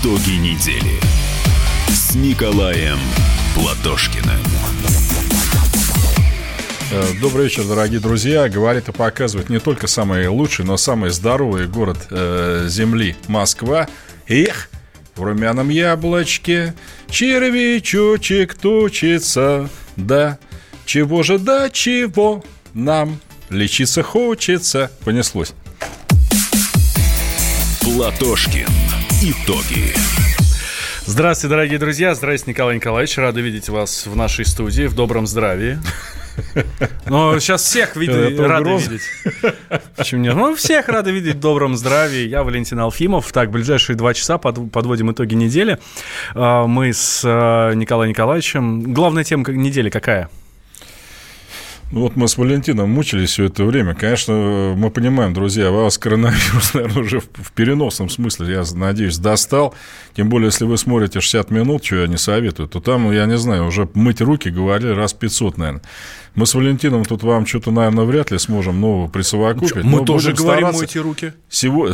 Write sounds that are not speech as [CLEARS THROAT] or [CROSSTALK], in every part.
Итоги недели с Николаем Платошкиным. Э, Добрый вечер, дорогие друзья. Говорит и показывает не только самый лучший, но самый здоровый город э, Земли – Москва. Эх, в румяном яблочке червячочек тучится. Да, чего же да чего нам лечиться хочется. Понеслось. Платошкин. Итоги. Здравствуйте, дорогие друзья. Здравствуйте, Николай Николаевич. Рады видеть вас в нашей студии в добром здравии. Ну, сейчас всех Это рады угроза. видеть. Почему нет? Ну, всех рады видеть в добром здравии. Я Валентин Алфимов. Так, ближайшие два часа под- подводим итоги недели. А, Мы с а, Николаем Николаевичем. Главная тема недели какая? Ну, Вот мы с Валентином мучились все это время. Конечно, мы понимаем, друзья, вас коронавирус, [LAUGHS] наверное, уже в, переносном смысле, я надеюсь, достал. Тем более, если вы смотрите 60 минут, что я не советую, то там, ну, я не знаю, уже мыть руки говорили раз 500, наверное. Мы с Валентином тут вам что-то, наверное, вряд ли сможем нового присовокупить. Мы но тоже говорим, стараться. мойте руки. Всего...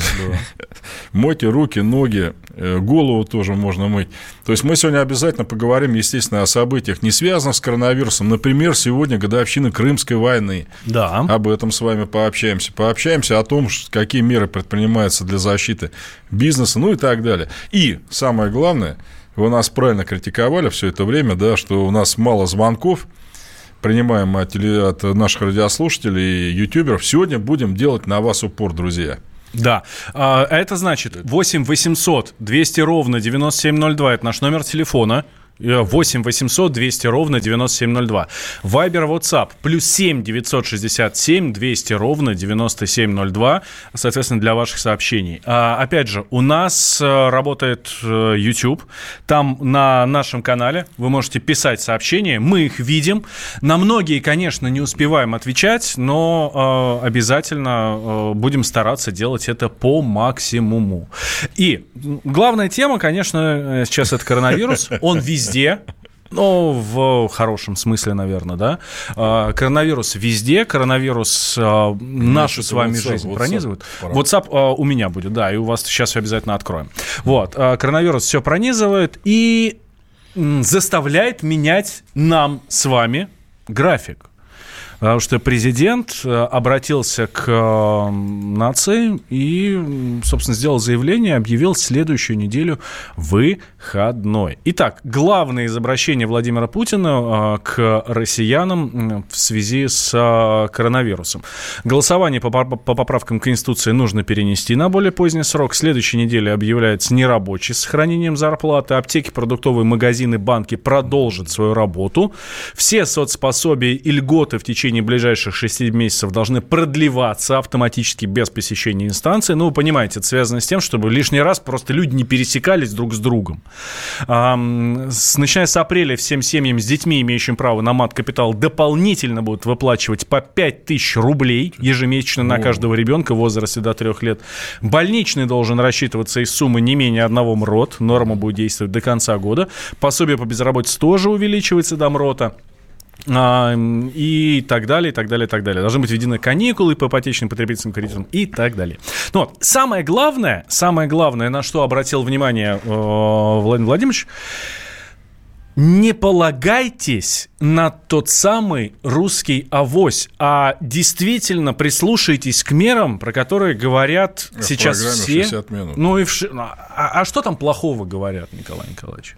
[LAUGHS] Мойте руки, ноги, э, голову тоже можно мыть. То есть мы сегодня обязательно поговорим, естественно, о событиях, не связанных с коронавирусом. Например, сегодня годовщина Крымской войны. Да. Об этом с вами пообщаемся. Пообщаемся о том, какие меры предпринимаются для защиты бизнеса, ну и так далее. И самое главное, вы нас правильно критиковали все это время, да, что у нас мало звонков, принимаем от, от наших радиослушателей и ютуберов. Сегодня будем делать на вас упор, друзья. Да. А, Это значит 8 800 200 ровно 9702. Это наш номер телефона. Э, 8 800 200 ровно 9702. Вайбер, WhatsApp. Плюс 7 967 200 ровно 9702. Соответственно, для ваших сообщений. А, Опять же, у нас э, работает э, YouTube. Там на нашем канале вы можете писать сообщения. Мы их видим. На многие, конечно, не успеваем отвечать, но э, обязательно э, будем стараться делать это по максимуму. И главная тема, конечно, э, сейчас это коронавирус. Он везде. [LAUGHS] Ну, в хорошем смысле, наверное, да. А, Коронавирус везде, коронавирус а, нашу с вами WhatsApp, жизнь WhatsApp пронизывает. пора. WhatsApp а, у меня будет, да, и у вас сейчас обязательно откроем. Вот, коронавирус все пронизывает и заставляет менять нам с вами график. Потому что президент э, обратился к э, нации и, собственно, сделал заявление, объявил следующую неделю выходной. Итак, главное из обращения Владимира Путина э, к россиянам в связи с коронавирусом. Голосование по, по- по поправкам Конституции нужно перенести на более поздний срок. Следующей неделе объявляется нерабочей с сохранением зарплаты. Аптеки, продуктовые магазины, банки продолжат свою работу. Все соцпособия и льготы в течение ближайших 6 месяцев должны продлеваться автоматически без посещения инстанции. Ну, вы понимаете, это связано с тем, чтобы лишний раз просто люди не пересекались друг с другом. Ам, с- начиная с апреля всем семьям с детьми, имеющим право на мат-капитал, дополнительно будут выплачивать по 5 тысяч рублей ежемесячно на каждого ребенка в возрасте до 3 лет. Больничный должен рассчитываться из суммы не менее одного МРОТ. Норма будет действовать до конца года. Пособие по безработице тоже увеличивается до МРОТа. А, и так далее, и так далее, и так далее. Должны быть введены каникулы по ипотечным потребительским кредитам и так далее. Ну, вот, самое главное, самое главное, на что обратил внимание э, Владимир Владимирович, не полагайтесь на тот самый русский авось, а действительно прислушайтесь к мерам, про которые говорят В сейчас все. 60 минут. Ну и в а, а что там плохого говорят, Николай Николаевич?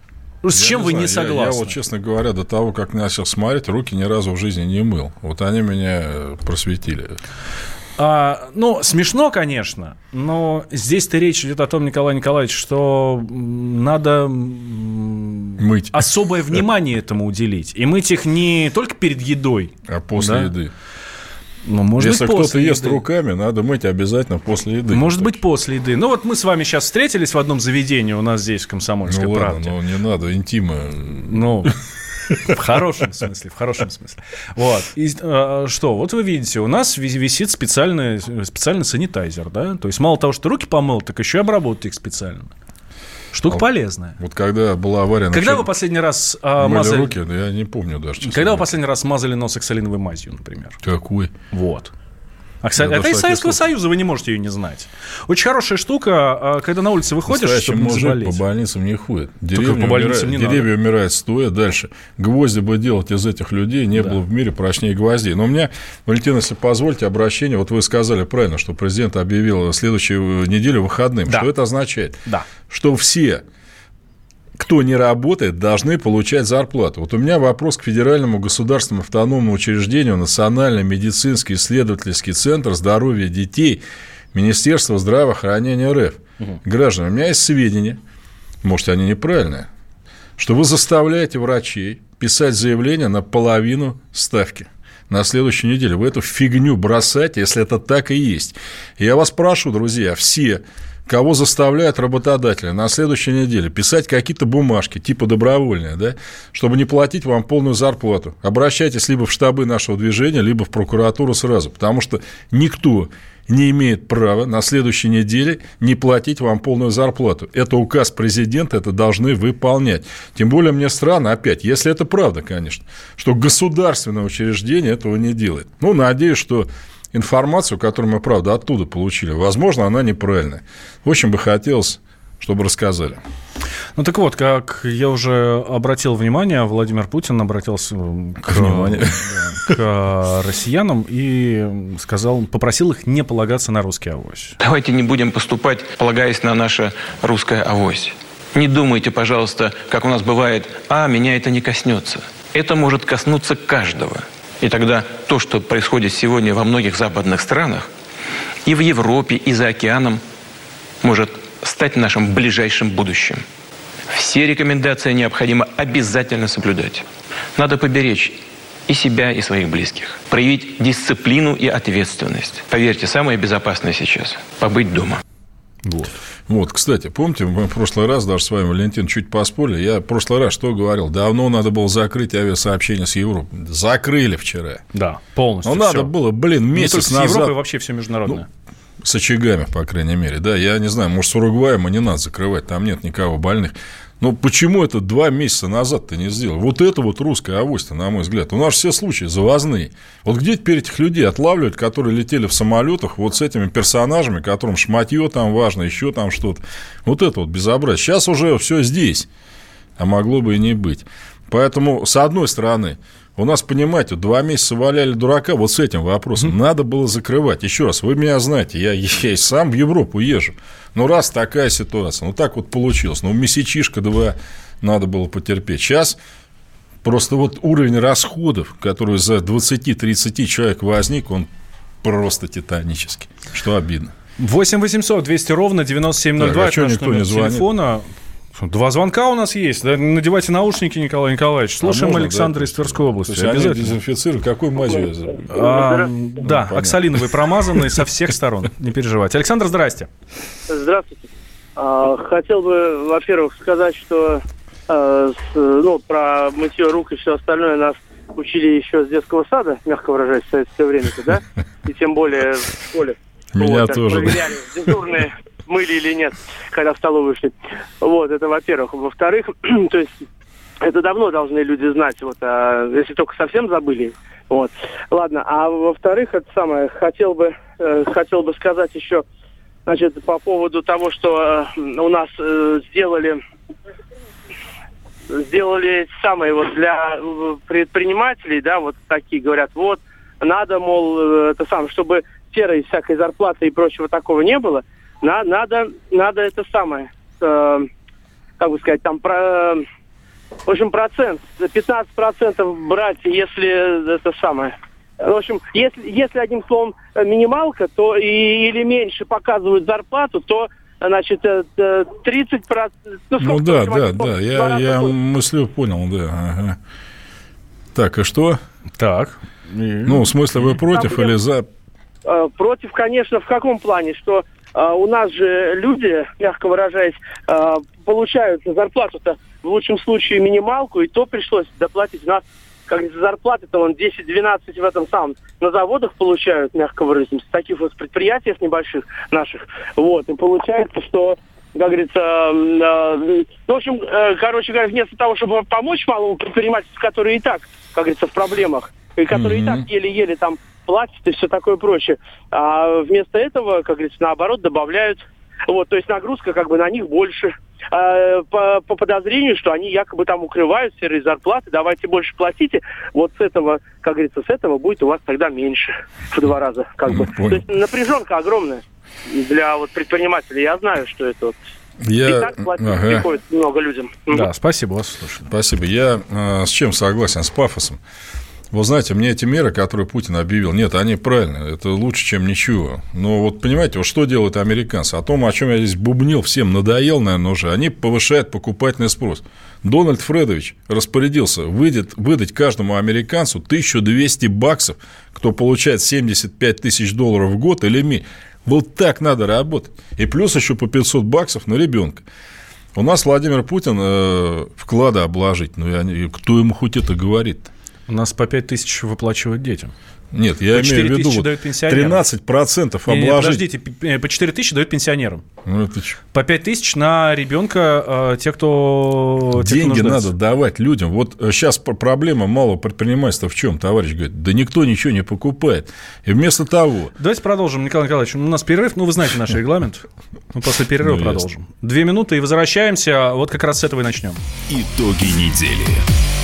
С Я чем вы знаю, не я- согласны? Я, вот, честно говоря, до того, как начал смотреть, руки ни разу в жизни не мыл. Вот они меня э, просветили. А, ну, смешно, конечно, но здесь-то речь идет о том, Николай Николаевич, что надо Мыть. особое внимание этому уделить. И мыть их не только перед едой, А после Да. еды. Но, может Если кто-то ест руками, надо мыть обязательно после еды. Может быть, после еды. Ну, вот мы с вами сейчас встретились в одном заведении у нас здесь, в «Комсомольской Ну ладно, правде». но не надо, интима. Ну, в хорошем смысле, в хорошем смысле. Вот. И, э, что, вот вы видите, у нас ви- висит специальный, специальный санитайзер, да? То есть мало того, что руки помыл, так еще и обработать их специально. Штука А полезная. Вот когда была авария... Когда вы последний раз а, мазали... руки, да я не помню даже. Когда вы последний раз мазали нос оксалиновой мазью, например? Какой? Вот. А, кстати, это из Советского случай. Союза, вы не можете ее не знать. Очень хорошая штука, а, когда на улице выходишь, чтобы не заболеть. по больницам не ходит. Деревья, по больницам умирают, не деревья умирают стоя. Дальше. Гвозди бы делать из этих людей не да. было в мире прочнее гвоздей. Но у меня, Валентин, если позвольте, обращение. Вот вы сказали правильно, что президент объявил следующую неделю выходным. Да. Что это означает? Да. Что все кто не работает, должны получать зарплату. Вот у меня вопрос к Федеральному государственному автономному учреждению Национальный медицинский исследовательский центр здоровья детей Министерства здравоохранения РФ. Угу. Граждане, у меня есть сведения, может, они неправильные, что вы заставляете врачей писать заявление на половину ставки на следующей неделе. Вы эту фигню бросаете, если это так и есть. Я вас прошу, друзья, все кого заставляют работодатели на следующей неделе писать какие-то бумажки, типа добровольные, да, чтобы не платить вам полную зарплату. Обращайтесь либо в штабы нашего движения, либо в прокуратуру сразу, потому что никто не имеет права на следующей неделе не платить вам полную зарплату. Это указ президента, это должны выполнять. Тем более мне странно, опять, если это правда, конечно, что государственное учреждение этого не делает. Ну, надеюсь, что информацию, которую мы, правда, оттуда получили, возможно, она неправильная. Очень бы хотелось, чтобы рассказали. Ну так вот, как я уже обратил внимание, Владимир Путин обратился к, к россиянам и сказал, попросил их не полагаться на русский авось. Давайте не будем поступать, полагаясь на наше русское авось. Не думайте, пожалуйста, как у нас бывает, а, меня это не коснется. Это может коснуться каждого – и тогда то, что происходит сегодня во многих западных странах, и в Европе, и за океаном, может стать нашим ближайшим будущим. Все рекомендации необходимо обязательно соблюдать. Надо поберечь и себя, и своих близких. Проявить дисциплину и ответственность. Поверьте, самое безопасное сейчас – побыть дома. Вот. Вот, кстати, помните, мы в прошлый раз даже с вами, Валентин, чуть поспорили. Я в прошлый раз что говорил? Давно надо было закрыть авиасообщение с Европой. Закрыли вчера. Да, полностью. Ну, надо было, блин, месяц не назад. с Европой вообще все международное. Ну, с очагами, по крайней мере. Да, я не знаю, может, с Уругваем и не надо закрывать, там нет никого больных. Но почему это два месяца назад ты не сделал? Вот это вот русская авось на мой взгляд. У нас все случаи завозные. Вот где теперь этих людей отлавливают, которые летели в самолетах вот с этими персонажами, которым шматье там важно, еще там что-то. Вот это вот безобразие. Сейчас уже все здесь, а могло бы и не быть. Поэтому, с одной стороны, у нас, понимаете, два месяца валяли дурака вот с этим вопросом. Mm-hmm. Надо было закрывать. Еще раз, вы меня знаете, я, я сам в Европу езжу. Ну, раз такая ситуация, ну, так вот получилось. Ну, месячишка два надо было потерпеть. Сейчас просто вот уровень расходов, который за 20-30 человек возник, он просто титанический, что обидно. 8 800 200 ровно 9702. Так, а что никто не звонит? телефона. Два звонка у нас есть. Надевайте наушники, Николай Николаевич. Слушаем а можно, Александра да? из Тверской области. То есть они дезинфицируют. Какой мазью? А, да, ну, оксалиновый промазанный со всех сторон. Не переживайте. Александр, здрасте. Здравствуйте. А, хотел бы, во-первых, сказать, что а, ну, про мытье рук и все остальное нас учили еще с детского сада, мягко выражаясь, в советское время, да? И тем более в школе. Меня вот, тоже. Проверяли дежурные мыли или нет, когда в столовую шли. Вот, это во-первых. Во-вторых, [CLEARS THROAT] то есть это давно должны люди знать, вот, а, если только совсем забыли. Вот. Ладно, а во-вторых, это самое, хотел бы, э, хотел бы сказать еще, значит, по поводу того, что э, у нас э, сделали сделали самое вот для э, предпринимателей, да, вот такие говорят, вот, надо, мол, э, это самое, чтобы серой всякой зарплаты и прочего такого не было, на, надо, надо это самое, э, как бы сказать, там про, в общем, процент, 15% брать, если это самое. В общем, если, если одним словом минималка, то и, или меньше показывают зарплату, то значит, 30 процентов. Ну, ну да, да, да, я, я мыслю понял, да. Ага. Так, и что? Так. Ну, в смысле, вы против Там, или за? Э, против, конечно, в каком плане, что а, у нас же люди, мягко выражаясь, а, получают зарплату-то в лучшем случае минималку, и то пришлось доплатить. Нас, как зарплаты-то вон 10-12 в этом самом на заводах получают, мягко выразить, в таких вот предприятиях небольших наших. Вот, и получается, что как говорится, э, ну, в общем, э, короче говоря, вместо того, чтобы помочь малому предпринимательству, который и так, как говорится, в проблемах, и который mm-hmm. и так еле-еле там платят и все такое прочее. А вместо этого, как говорится, наоборот, добавляют. Вот, то есть нагрузка как бы на них больше. А, по, по подозрению, что они якобы там укрывают серые зарплаты, давайте больше платите. Вот с этого, как говорится, с этого будет у вас тогда меньше в два раза. Как бы. Понял. То есть напряженка огромная для вот предпринимателей. Я знаю, что это вот и Я... так платить Ага. приходится много людям. Да, спасибо, вас слушаю. Спасибо. Я э, с чем согласен? С пафосом. Вы знаете, мне эти меры, которые Путин объявил, нет, они правильные, это лучше, чем ничего. Но вот понимаете, вот что делают американцы? О том, о чем я здесь бубнил, всем надоел, наверное, уже. Они повышают покупательный спрос. Дональд Фредович распорядился выйдет, выдать каждому американцу 1200 баксов, кто получает 75 тысяч долларов в год или меньше. Вот так надо работать. И плюс еще по 500 баксов на ребенка. У нас Владимир Путин э, вклады обложить. Ну, я кто ему хоть это говорит? У нас по 5 тысяч выплачивают детям. Нет, я По имею 4 в виду вот дают пенсионерам. 13% Не, не, обложить. подождите, э, по 4 тысячи дают пенсионерам. Ну, это? По 5 тысяч на ребенка э, те, кто... те, кто Деньги надо давать людям. Вот сейчас проблема малого предпринимательства в чем, товарищ говорит? Да никто ничего не покупает. И вместо того, Давайте продолжим, Николай Николаевич. У нас перерыв, ну вы знаете наш регламент. Мы после перерыва Ну, продолжим. Две минуты и возвращаемся. Вот как раз с этого и начнем. Итоги недели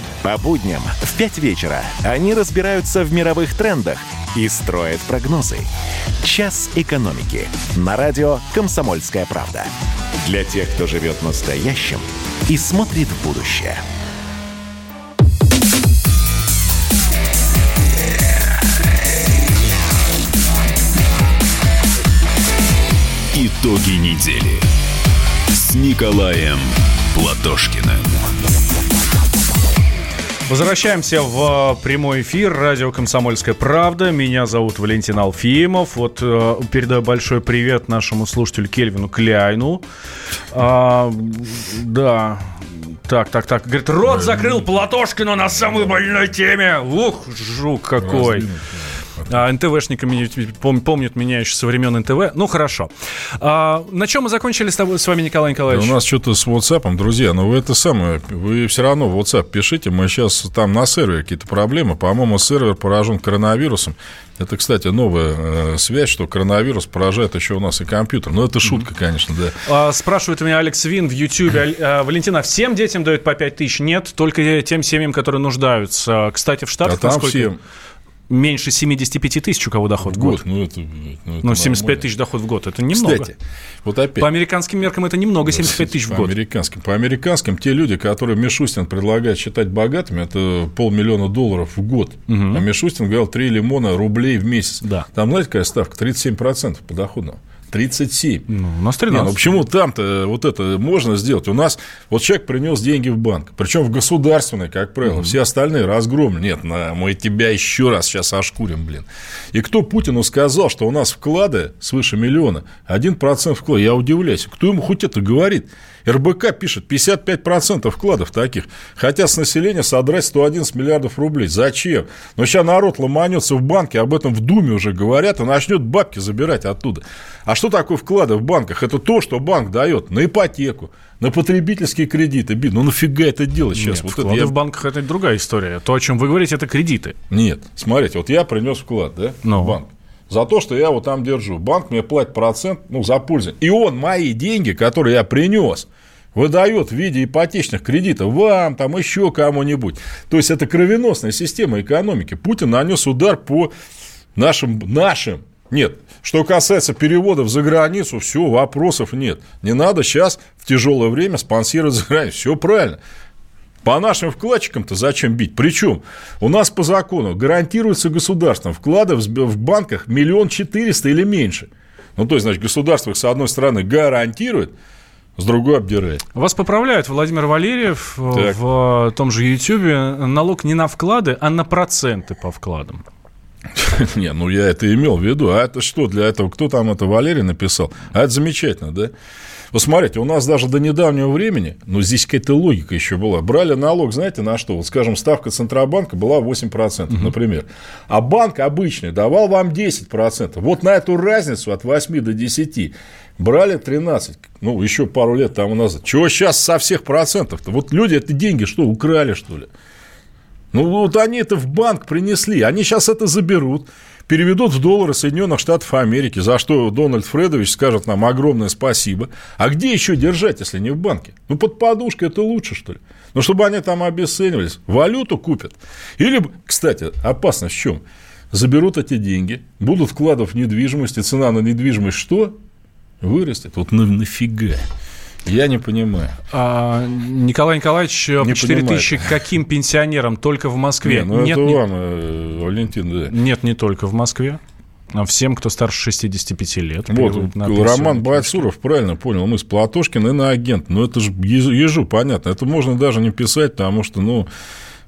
По будням в 5 вечера они разбираются в мировых трендах и строят прогнозы. «Час экономики» на радио «Комсомольская правда». Для тех, кто живет настоящим и смотрит в будущее. Итоги недели с Николаем Платошкиным. Возвращаемся в э, прямой эфир. Радио «Комсомольская правда». Меня зовут Валентин Алфимов. Вот э, передаю большой привет нашему слушателю Кельвину Кляйну. А, да. Так, так, так. Говорит, рот закрыл Платошкину на самой больной теме. Ух, жук какой. А, НТВшника меня- пом- помнят меня еще со времен НТВ. Ну, хорошо. А, на чем мы закончили с, тобой, с вами, Николай у Николаевич? нас что-то с WhatsApp, друзья, но вы это самое, вы все равно в WhatsApp пишите, мы сейчас там на сервере какие-то проблемы, по-моему, сервер поражен коронавирусом. Это, кстати, новая э, связь, что коронавирус поражает еще у нас и компьютер. Но это шутка, конечно, да. А, Спрашивает у меня Алекс Вин в Ютьюбе. Аль- а, Валентина, всем детям дают по 5 тысяч? Нет, только тем семьям, которые нуждаются. Кстати, в А Штатах там насколько? всем меньше 75 тысяч, у кого доход в год. год. Ну, это, ну, это Ну, 75 нормально. тысяч доход в год. Это немного. Кстати, вот опять. По американским меркам это немного, 75 тысяч в по год. американским. По американским те люди, которые Мишустин предлагает считать богатыми, это полмиллиона долларов в год. А Мишустин говорил 3 лимона рублей в месяц. Да. Там, знаете, какая ставка? 37% подоходного. 37. Ну, у нас Не, 13. ну почему там-то вот это можно сделать? У нас вот человек принес деньги в банк, причем в государственный, как правило, все остальные разгромлены. Нет, на, мы тебя еще раз сейчас ошкурим, блин. И кто Путину сказал, что у нас вклады свыше миллиона, 1% вклада? Я удивляюсь, кто ему хоть это говорит? РБК пишет 55% вкладов таких. Хотят с населения содрать 111 миллиардов рублей. Зачем? Но сейчас народ ломанется в банке, об этом в Думе уже говорят, и начнет бабки забирать оттуда. А что такое вклады в банках? Это то, что банк дает на ипотеку, на потребительские кредиты. Бин, ну нафига это делать сейчас? Нет, Вот это вклады я- в банках это другая история. То, о чем вы говорите, это кредиты. Нет, смотрите, вот я принес вклад, да, Ну. в банк. За то, что я его там держу. Банк мне платит процент, ну, за пользование. И он мои деньги, которые я принес, выдает в виде ипотечных кредитов вам, там, еще кому-нибудь. То есть, это кровеносная система экономики. Путин нанес удар по нашим, нашим. Нет, что касается переводов за границу, все, вопросов нет. Не надо сейчас в тяжелое время спонсировать за границу. Все правильно. По нашим вкладчикам-то зачем бить? Причем у нас по закону гарантируется государством вклады в банках миллион четыреста или меньше. Ну, то есть, значит, государство их, с одной стороны, гарантирует, с другой обдирает. Вас поправляют, Владимир Валерьев, э, Так. в том же Ютьюбе. Налог не на вклады, а на проценты по вкладам. [LAUGHS] Не, ну я это имел в виду. А это что для этого? Кто там это Валерий написал? А это замечательно, да? Вот смотрите, у нас даже до недавнего времени, ну, здесь какая-то логика еще была. Брали налог, знаете, на что? Вот, скажем, ставка Центробанка была 8%, угу. например. А банк обычный давал вам 10%. Вот на эту разницу от 8 до 10 брали 13. Ну, еще пару лет тому назад. Чего сейчас со всех процентов-то? Вот люди это деньги что, украли, что ли? Ну, вот они это в банк принесли. Они сейчас это заберут переведут в доллары Соединенных Штатов Америки, за что Дональд Фредович скажет нам огромное спасибо. А где еще держать, если не в банке? Ну, под подушкой это лучше, что ли? Ну, чтобы они там обесценивались. Валюту купят. Или, кстати, опасность в чем? Заберут эти деньги, будут вкладывать в недвижимость, и цена на недвижимость что? Вырастет. Вот на, нафига? Я не понимаю. А, Николай Николаевич, не 4 тысячи каким пенсионерам? Только в Москве? Не, ну нет, это не... вам, э, Валентин, да. Нет, не только в Москве. А всем, кто старше 65 лет. Вот, Роман Байцуров правильно понял, мы с Платошкин и на агент. Но это же ежу понятно. Это можно даже не писать, потому что, ну,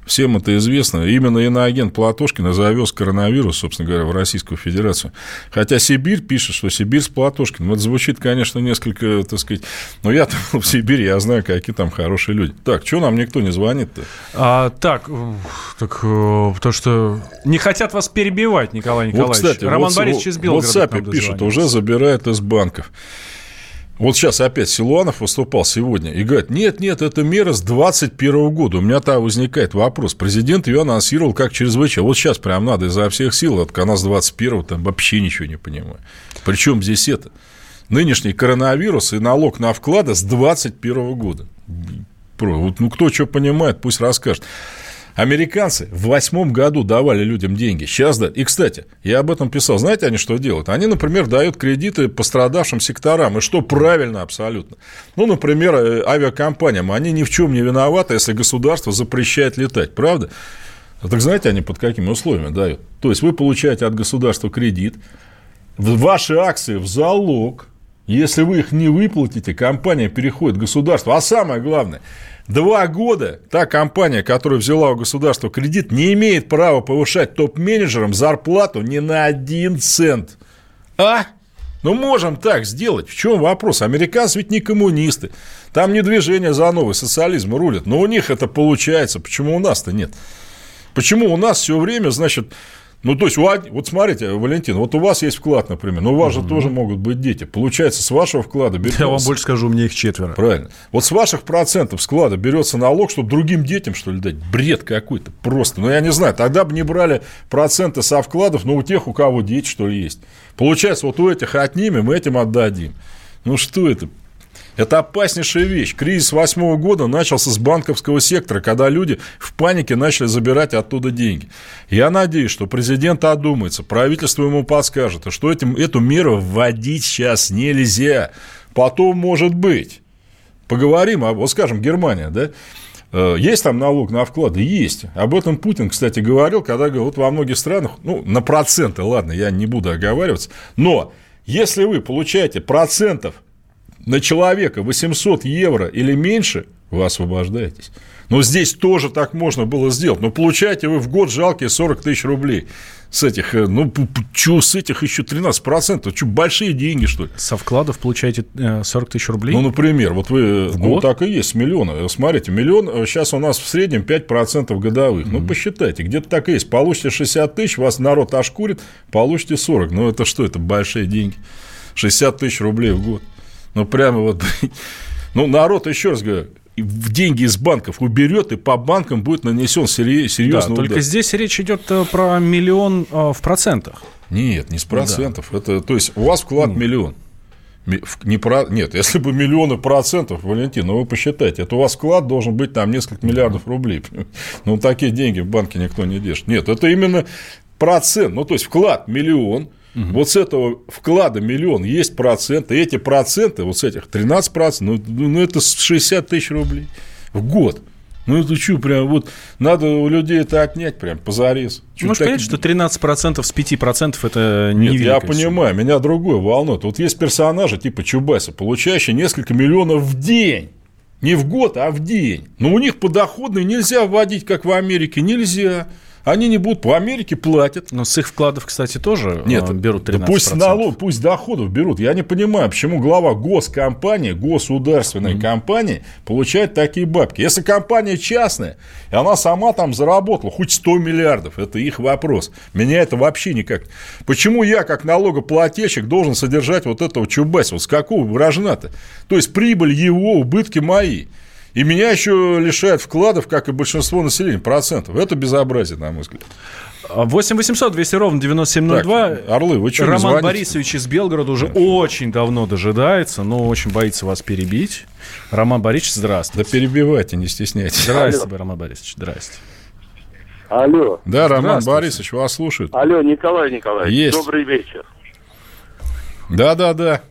Всем это известно. Именно иноагент Платошкина завез коронавирус, собственно говоря, в Российскую Федерацию. Хотя Сибирь пишет, что Сибирь с Платошкиным. Это звучит, конечно, несколько, так сказать... Но я там [LAUGHS] в Сибири, я знаю, какие там хорошие люди. Так, что нам никто не звонит-то? А, так, так, э, то что не хотят вас перебивать, Николай Николаевич. Вот, кстати, Роман вот, Борисович из Белгорода. Вот САПи пишут, уже забирают из банков. Вот сейчас опять Силуанов выступал сегодня и говорит, нет, нет, это мера с 2021 года. У меня там возникает вопрос. Президент ее анонсировал как чрезвычайно. Вот сейчас прям надо изо всех сил, от она с 21 там вообще ничего не понимаю. Причем здесь это? Нынешний коронавирус и налог на вклады с 2021 года. Вот, ну, кто что понимает, пусть расскажет. Американцы в восьмом году давали людям деньги. Сейчас да. И, кстати, я об этом писал. Знаете, они что делают? Они, например, дают кредиты пострадавшим секторам. И что правильно абсолютно. Ну, например, э, авиакомпаниям. Они ни в чем не виноваты, если государство запрещает летать. Правда? Так знаете, они под какими условиями дают? То есть, вы получаете от государства кредит, ваши акции в залог, если вы их не выплатите, компания переходит в государство. А самое главное – Два года та компания, которая взяла у государства кредит, не имеет права повышать топ-менеджерам зарплату ни на один цент. А? Ну, можем так сделать. В чем вопрос? Американцы ведь не коммунисты. Там не движение за новый социализм рулят. Но у них это получается. Почему у нас-то нет? Почему у нас все время, значит, ну, то есть, вот смотрите, Валентин, вот у вас есть вклад, например, но у вас угу. же тоже могут быть дети. Получается, с вашего вклада берется... Я вам больше скажу, у меня их четверо. Правильно. Вот с ваших процентов склада берется налог, чтобы другим детям, что ли, дать. Бред какой-то просто. Ну, я не знаю, тогда бы не брали проценты со вкладов, но у тех, у кого дети, что ли, есть. Получается, вот у этих отнимем, этим отдадим. Ну, что это? Это опаснейшая вещь. Кризис восьмого года начался с банковского сектора, когда люди в панике начали забирать оттуда деньги. Я надеюсь, что президент одумается, правительство ему подскажет, что этим, эту меру вводить сейчас нельзя. Потом может быть. Поговорим, вот скажем, Германия, да? Э, есть там налог на вклады? Есть. Об этом Путин, кстати, говорил, когда говорил, вот во многих странах, ну, на проценты, ладно, я не буду оговариваться, но если вы получаете процентов на человека 800 евро или меньше, вы освобождаетесь. Но здесь тоже так можно было сделать. Но получаете вы в год жалкие 40 тысяч рублей. С этих, э, ну, что с этих еще 13%? Что, большие деньги, что ли? Со вкладов получаете 40 э, тысяч рублей? Ну, например, вот вы, э, в ну, год? так и есть, миллиона. Смотрите, миллион, сейчас у нас в среднем 5% годовых. Mm-hmm. Ну, посчитайте, где-то так и есть. Получите 60 тысяч, вас народ ошкурит, получите 40. Ну, это что, это большие деньги. 60 тысяч рублей в год. Ну, прямо вот... [LAUGHS] Ну, народ, еще раз говорю, в деньги из банков уберет, и по банкам будет нанесен серьезный да, удар. Только здесь речь идет э, про миллион э, в процентах. Нет, не с процентов. Да. Это, то есть, у вас вклад ну. миллион. Не про... Нет, если бы миллионы процентов, Валентин, ну вы посчитайте, это у вас вклад должен быть там несколько миллиардов рублей. [LAUGHS] Ну, такие деньги в банке никто не держит. Нет, это именно процент. Ну, то есть, вклад миллион – Угу. Вот с этого вклада миллион есть проценты. Эти проценты, вот с этих 13%, ну, ну это 60 тысяч рублей в год. Ну, это что, прям вот надо у людей это отнять прям позарез. Чё Можешь так... понять, что 13% с 5% это не Нет, я понимаю, меня другое волнует. Вот есть персонажи типа Чубайса, получающие несколько миллионов в день. Не в год, а в день. Но у них подоходный нельзя вводить, как в Америке, нельзя. Они не будут, по Америке платят. Но с их вкладов, кстати, тоже Нет, э, берут 13%. пусть налог, пусть доходов берут. Я не понимаю, почему глава госкомпании, государственной компании получает такие бабки. Если компания частная, и она сама там заработала хоть 100 миллиардов, это их вопрос. Меня это вообще никак... Почему я, как налогоплательщик, должен содержать вот этого чубайса? Вот с какого рожна-то? То есть, прибыль его, убытки мои. И меня еще лишают вкладов, как и большинство населения, процентов. Это безобразие, на мой взгляд. 8 800 200 ровно 9702. Так, Орлы, вы что, Роман звоните? Борисович из Белгорода уже очень давно дожидается, но очень боится вас перебить. Роман Борисович, здравствуйте. Да перебивайте, не стесняйтесь. Здравствуйте, Роман Борисович, здрасте. Алло, Да, Роман. Борисович, вас слушают. алло, Николай Николаевич, Есть. добрый вечер. Да, да, да.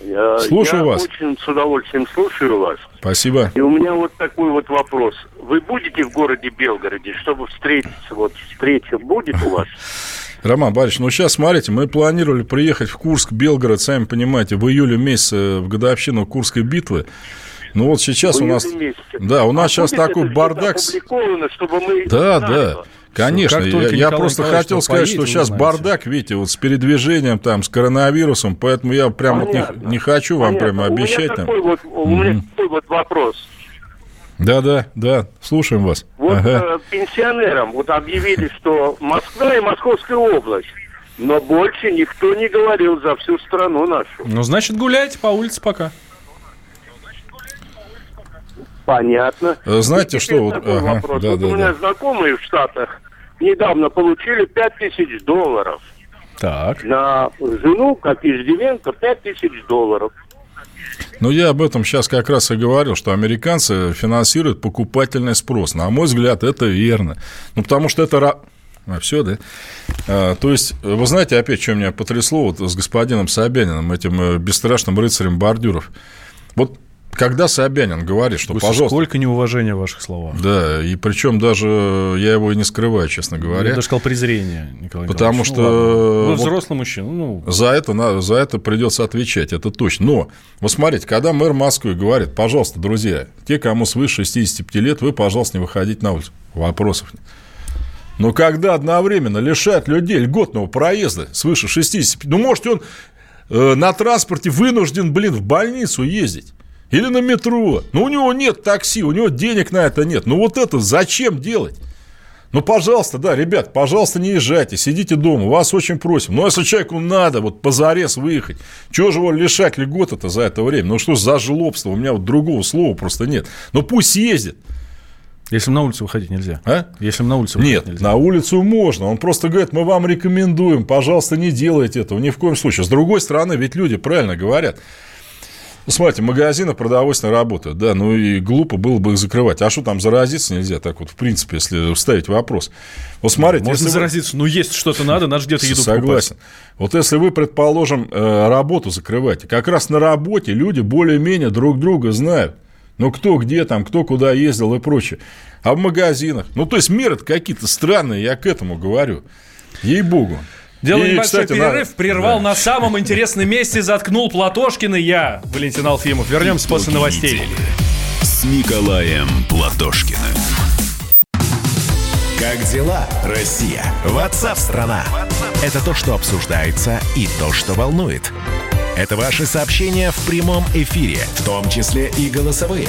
Я, Слушаю я вас. очень с удовольствием слушаю вас. Спасибо. И у меня вот такой вот вопрос. Вы будете в городе Белгороде, чтобы встретиться? Вот встреча будет у вас? [LAUGHS] Роман Борисович, ну сейчас смотрите, мы планировали приехать в Курск, Белгород, сами понимаете, в июле месяце в годовщину Курской битвы. Ну вот сейчас у нас... месяце. Да, у нас А сейчас такой бардак. опубликовано, чтобы мы Да, знали да. Конечно, Как я, я Николай просто Николаевич хотел сказать, поедет, что сейчас узнаете. бардак, видите, вот с передвижением там, с коронавирусом, поэтому я прям вот не, не хочу вам Понятно. прямо У меня обещать там. такой вот, у меня такой вот вопрос. Да, да, да, слушаем вас. Вот Ага. э, пенсионерам вот объявили, что Москва и Московская область. Но больше никто не говорил за всю страну нашу. Ну, значит, гуляйте по улице пока. Понятно. Э, знаете И что, вот- ага, вопрос. да, вот да, у меня да. знакомые в Штатах недавно получили 5000 долларов. Так. На жену, как иждивенко, 5000 долларов. Ну, я об этом сейчас как раз и говорил, что американцы финансируют покупательный спрос. На мой взгляд, это верно. Ну, потому что это... А, все, да? А, то есть, вы знаете, опять, что меня потрясло вот с господином Собяниным, этим э, бесстрашным рыцарем бордюров. Вот когда Собянин говорит, что, Господи, пожалуйста... Сколько неуважения в ваших словах. Да, и причем даже я его и не скрываю, честно Я говоря. даже сказал презрение, Николай Потому Николаевич. что, Ну, ладно. Вы вот- взрослый мужчина. Ну, За это, за это придется отвечать, это точно. Но, вот смотрите, когда мэр Москвы говорит, пожалуйста, друзья, те, кому свыше 65 лет, вы, пожалуйста, не выходите на улицу. Вопросов нет. Но когда одновременно лишают людей льготного проезда свыше 65, ну, может, он э, на транспорте вынужден, блин, в больницу ездить. Или на метро. Ну, у него нет такси, у него денег на это нет. Ну, вот это зачем делать? Ну, пожалуйста, да, ребят, пожалуйста, не езжайте, сидите дома, вас очень просим. Но если человеку надо вот позарез выехать, чего же его лишать льгот это за это время? Ну, что за жлобство? У меня вот другого слова просто нет. Ну, пусть ездит, если на улицу выходить нельзя. а? Если на улицу выходить Нет, нельзя. на улицу можно. Он просто говорит, мы вам рекомендуем, пожалуйста, не делайте этого, ни в коем случае. С другой стороны, ведь люди правильно говорят. Ну, смотрите, магазины продовольственные работают, да, ну и глупо было бы их закрывать. А что там заразиться нельзя, так вот, в принципе, если ставить вопрос. Вот смотрите, Можно если вы- заразиться. Ну, есть что-то надо, надо где-то еду Согласен. Вот если вы, предположим, э, работу закрываете, как раз на работе люди более-менее друг друга знают. Ну, кто где там, кто куда ездил и прочее. А в магазинах? Ну, то есть, меры какие-то странные, я к этому говорю. Ей-богу. Делаю И, небольшой кстати, на- перерыв. Прервал Да. на самом интересном месте, заткнул Платошкина я, Валентин Алфимов. Вернемся после Итоги новостей. недели С Николаем Платошкиным. Как дела, Россия? Ватсап-страна! Это то, что обсуждается и то, что волнует. Это ваши сообщения в прямом эфире, в том числе и голосовые.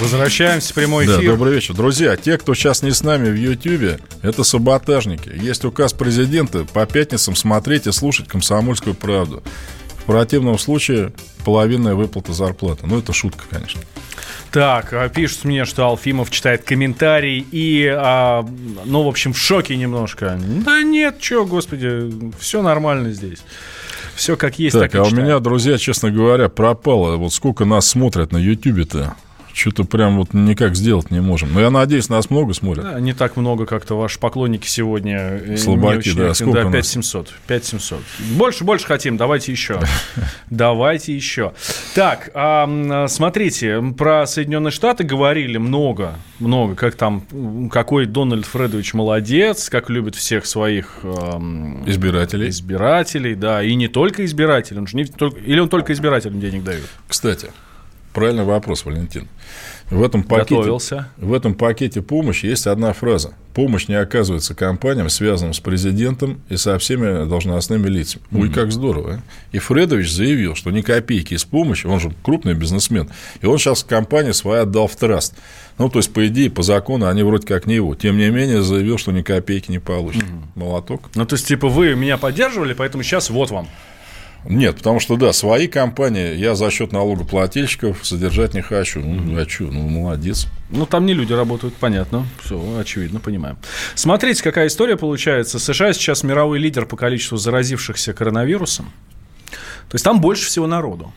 Возвращаемся в прямой Да, эфир. добрый вечер. Друзья, те, кто сейчас не с нами в Ютьюбе, это саботажники. Есть указ президента по пятницам смотреть и слушать «Комсомольскую правду». В противном случае половинная выплата зарплаты. Ну, это шутка, конечно. Так, а, пишут мне, что Алфимов читает комментарий и, а, ну, в общем, в шоке немножко. Да нет, что, господи, все нормально здесь. Все как есть, так, Так, и а у читаю. меня, друзья, честно говоря, пропало. Вот сколько нас смотрят на Ютьюбе-то. Что-то прям вот никак сделать не можем. Но я надеюсь, нас много смотрят. Да, не так много как-то ваши поклонники сегодня. Слабаки, да. Сколько Да, у нас? 5700. 5700. Больше, больше хотим, давайте еще. [LAUGHS] Давайте еще. Так, смотрите, про Соединенные Штаты говорили много, много, как там, какой Дональд Фредович молодец, как любит всех своих Избирателей. избирателей, да, и не только избирателей, он же не только, или он только избирателям денег дает. Кстати, правильный вопрос, Валентин. В этом пакете, Готовился. в этом пакете помощи есть одна фраза. Помощь не оказывается компаниям, связанным с президентом и со всеми должностными лицами. Ой, как здорово. а. И Фредович заявил, что ни копейки из помощи, он же крупный бизнесмен, и он сейчас компании свои отдал в траст. Ну, то есть, по идее, по закону они вроде как не его. Тем не менее, заявил, что ни копейки не получит. Молоток. Ну, то есть, типа, вы меня поддерживали, поэтому сейчас вот вам. Нет, потому что, да, свои компании я за счет налогоплательщиков содержать не хочу. Ну, а что, ну, молодец. Ну, там не люди работают, понятно. Все, очевидно, понимаем. Смотрите, какая история получается. США сейчас мировой лидер по количеству заразившихся коронавирусом. То есть там больше всего народу.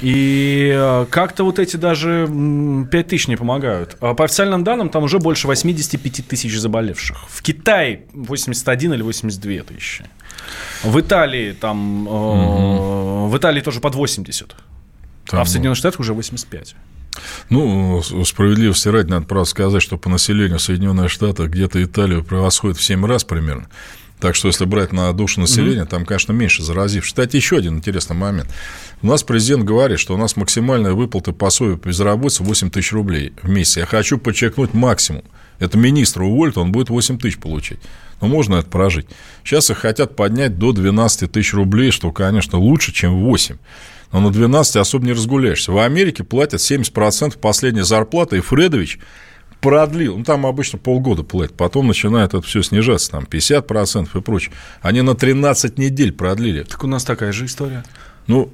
И э, как-то вот эти даже м, 5 тысяч не помогают. А по официальным данным, там уже больше 85 тысяч заболевших. В Китае 81 или 82 тысячи. В Италии там... э, В Италии тоже под 80. Там, а в Соединенных Штатах уже 85. Ну, справедливости ради, надо правда сказать, что по населению Соединенных Штатов где-то Италию превосходит в 7 раз примерно. Так что, если брать на душу населения, там, конечно, меньше заразивших. Кстати, еще один интересный момент. У нас президент говорит, что у нас максимальная выплата пособия по безработице 8 тысяч рублей в месяц. Я хочу подчеркнуть максимум. Это министр уволит, он будет 8 тысяч получить. Но можно это прожить. Сейчас их хотят поднять до 12 тысяч рублей, что, конечно, лучше, чем 8. Но на 12 особо не разгуляешься. В Америке платят 70% последней зарплаты, и Фредович продлил, ну, там обычно полгода платят, потом начинает это все снижаться, там, 50% и прочее. Они на 13 недель продлили. Так у нас такая же история. Ну,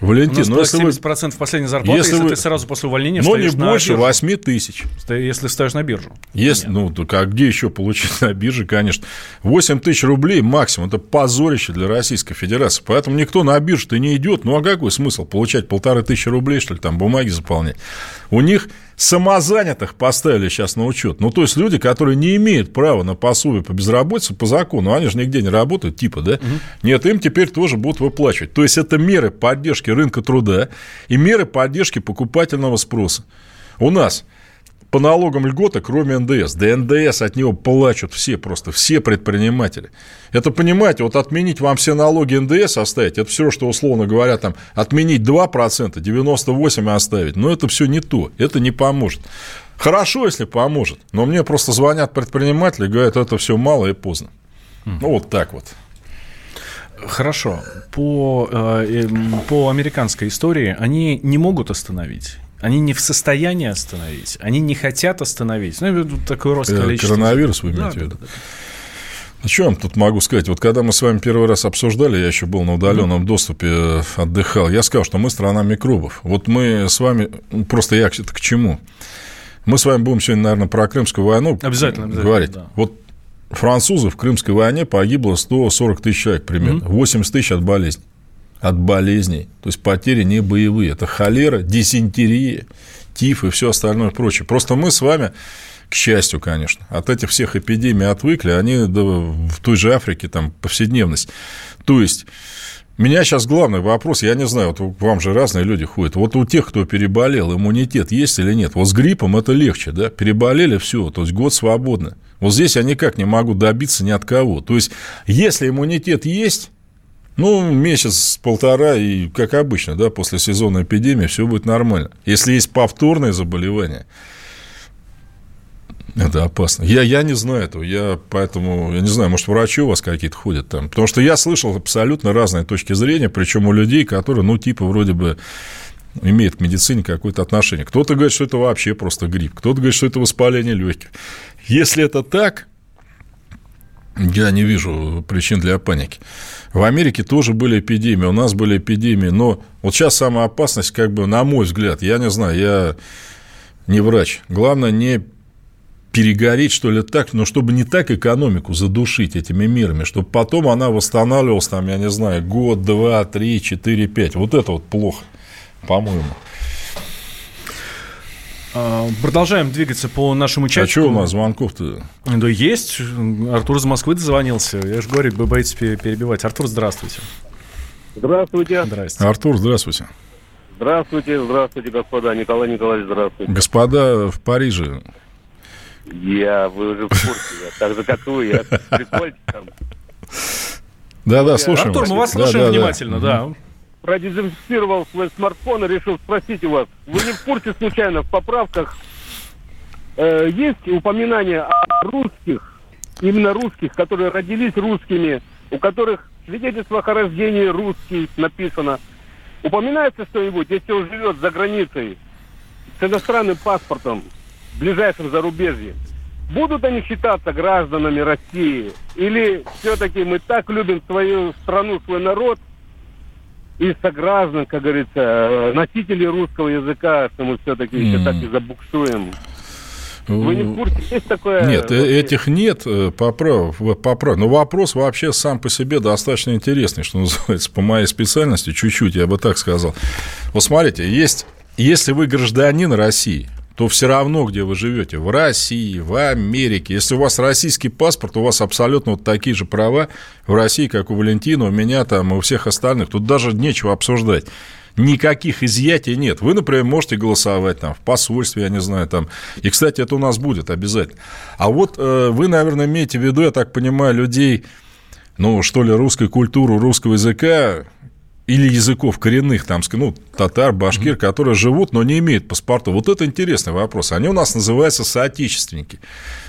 Валентин, ну, если вы... 70% последней зарплаты, если если, вы- ты сразу после увольнения Но не встаешь на больше биржу. 8 тысяч. Если встаешь на биржу. Есть, ну, так а где еще получить [LAUGHS] на бирже, конечно. 8 тысяч рублей максимум. Это позорище для Российской Федерации. Поэтому никто на биржу-то не идет. Ну, а какой смысл получать полторы тысячи рублей, что ли, там бумаги заполнять? У них самозанятых поставили сейчас на учет. Ну, то есть, люди, которые не имеют права на пособие по безработице по закону, они же нигде не работают, типа, да? Нет, им теперь тоже будут выплачивать. То есть, это меры поддержки рынка труда и меры поддержки покупательного спроса. У нас по налогам льготы, кроме НДС. Да НДС от него плачут все просто, все предприниматели. Это, понимаете, вот отменить вам все налоги НДС оставить, это все, что, условно говоря, там, отменить 2%, 98% оставить, но это все не то, это не поможет. Хорошо, если поможет, но мне просто звонят предприниматели говорят, это все мало и поздно. Ну, вот так вот. Хорошо. По, э, эм, по американской истории они не могут остановить. Они не в состоянии остановить. Они не хотят остановить. Ну, я в такой рост Э, количества. Коронавирус вы Да, имеете в да, виду? да, да. Что вам тут могу сказать? Вот когда мы с вами первый раз обсуждали, я еще был на удаленном доступе, отдыхал, я сказал, что мы страна микробов. Вот мы с вами, ну, просто я это к чему? Мы с вами будем сегодня, наверное, про Крымскую войну Обязательно, обязательно, говорить. да. Вот французы в Крымской войне погибло 140 тысяч человек примерно, 80 тысяч от болезней. От болезней. То есть потери не боевые. Это холера, дизентерия, тиф и все остальное прочее. Просто мы с вами, к счастью, конечно, от этих всех эпидемий отвыкли, они в той же Африке там повседневность. То есть меня сейчас главный вопрос, я не знаю, вот вам же разные люди ходят. Вот у тех, кто переболел, иммунитет есть или нет? Вот с гриппом это легче, да? Переболели, все, то есть год свободно. Вот здесь я никак не могу добиться ни от кого. То есть, если иммунитет есть, ну, месяц-полтора, и как обычно, да, после сезонной эпидемии все будет нормально. Если есть повторное заболевание, это опасно. Я, я не знаю этого, я поэтому, я не знаю, может, врачи у вас какие-то ходят там. Потому что я слышал абсолютно разные точки зрения, причем у людей, которые, ну, типа, вроде бы имеют к медицине какое-то отношение. Кто-то говорит, что это вообще просто грипп, кто-то говорит, что это воспаление легких. Если это так, я не вижу причин для паники. В Америке тоже были эпидемии, у нас были эпидемии, но вот сейчас самая опасность, как бы, на мой взгляд, я не знаю, я не врач. Главное не перегореть, что ли, так, но чтобы не так экономику задушить этими мерами, чтобы потом она восстанавливалась, там, я не знаю, год, два, три, четыре, пять. Вот это вот плохо, по-моему. А, Продолжаем двигаться по нашему А чатику. что у нас звонков-то? Да есть. Артур из Москвы дозвонился. Я же говорю, вы боитесь пе- перебивать. Артур, здравствуйте. Здравствуйте. Здрасте. Артур, здравствуйте. Здравствуйте, здравствуйте, господа. Николай Николаевич, здравствуйте. Господа в Париже. Я, вы уже в курсе, я так же, как вы, я [LAUGHS] прикольчик там. Да-да, слушаем Артур, мы вас слушаем внимательно, да. Продезинфицировал свой смартфон и решил спросить у вас. Вы не в курсе случайно, в поправках э, есть упоминание о русских, именно русских, которые родились русскими, у которых в свидетельствах о рождении русский написано. Упоминается что-нибудь, если он живет за границей с иностранным паспортом в ближайшем зарубежье? Будут они считаться гражданами России? Или все-таки мы так любим свою страну, свой народ, и сограждан, как говорится, э, носителей русского языка, что мы все-таки еще М. так и забуксуем. Вы не в курсе? Есть такое? Нет, э, этих нет, э, поправ, поправ. Но вопрос вообще сам по себе достаточно интересный, что [LAUGHS] называется, по моей специальности, чуть-чуть, я бы так сказал. Вот смотрите, есть, если вы гражданин России, то все равно, где вы живете, в России, в Америке, если у вас российский паспорт, у вас абсолютно вот такие же права в России, как у Валентина, у меня там, и у всех остальных. Тут даже нечего обсуждать. Никаких изъятий нет. Вы, например, можете голосовать там в посольстве, я не знаю, там. И, кстати, это у нас будет обязательно. А вот э, вы, наверное, имеете в виду, я так понимаю, людей, ну, что ли, русской культуры, русского языка, или языков коренных, там, ну, татар, башкир, которые живут, но не имеют паспорта. Вот это интересный вопрос. Они у нас называются соотечественники.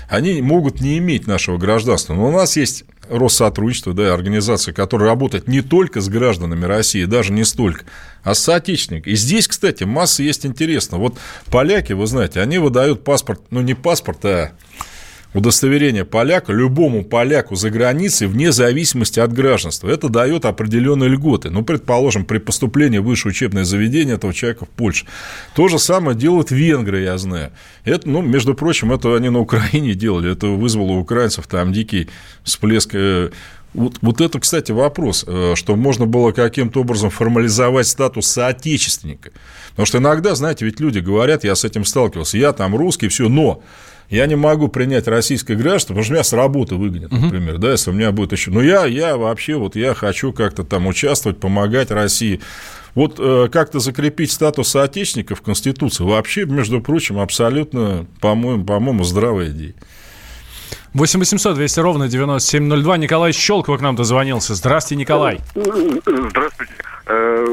Они могут не иметь нашего гражданства, но у нас есть Россотрудничество, да, организация, которая работает не только с гражданами России, даже не столько, а с соотечественниками. И здесь, кстати, масса есть интересного. Вот поляки, вы знаете, они выдают паспорт, ну, не паспорт, а удостоверение поляка любому поляку за границей вне зависимости от гражданства. Это дает определенные льготы. Ну, предположим, при поступлении в высшее учебное заведение этого человека в Польшу. То же самое делают венгры, я знаю. Это, ну, между прочим, это они на Украине делали. Это вызвало у украинцев там дикий всплеск э, вот, вот это, кстати, вопрос, э, что можно было каким-то образом формализовать статус соотечественника. Потому что иногда, знаете, ведь люди говорят, я с этим сталкивался, я там русский, все, но я не могу принять российское гражданство, потому что меня с работы выгонят, например, да, если у меня будет еще... Но я, я вообще, вот я хочу как-то там участвовать, помогать России. Вот э, как-то закрепить статус соотечественника в Конституции вообще, между прочим, абсолютно, по-моему, по-моему, здравая идея. 8 800 200 ровно 9702. Николай Щелкова к нам дозвонился. Здравствуйте, Николай. Здравствуйте. Э,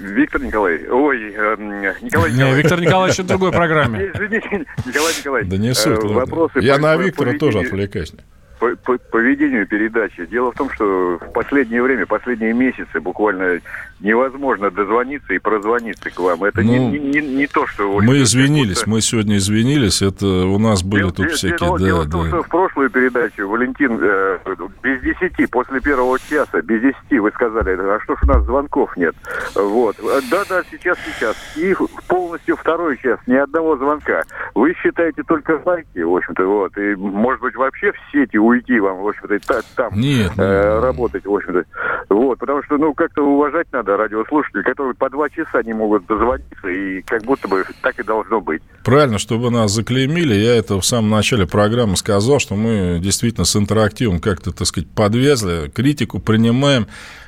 Виктор Николай. Ой, э, Николай Не, Николаевич. Виктор Николаевич в другой программе. [LAUGHS] Извините, Николай Николаевич. Да не э, суть. Вопросы Я на Виктора тоже поведению- отвлекаюсь. по, по- по ведению передачи. Дело в том, что в последнее время, последние месяцы буквально невозможно дозвониться и прозвониться к вам. Это не, Ну, не, не, не то, что... Мы извинились, мы сегодня извинились, это у нас были Дело- тут дело- всякие, дело, да, дело да. что в прошлую передачу Валентин э, без десяти, после первого часа, без десяти вы сказали, а что ж у нас звонков нет? Вот. Да-да, сейчас, сейчас. И полностью второй час, ни одного звонка. Вы считаете только лайки, в общем-то, вот. И, может быть, вообще в сети уйти вам, в общем-то, там Нет, э, нет. работать, в общем-то. Вот, потому что, ну, как-то уважать надо радиослушателей, которые по два часа не могут дозвониться, и как будто бы так и должно быть. Правильно, чтобы нас заклеймили, я это в самом начале программы сказал, что мы действительно с интерактивом как-то, так сказать, подвязли, критику принимаем.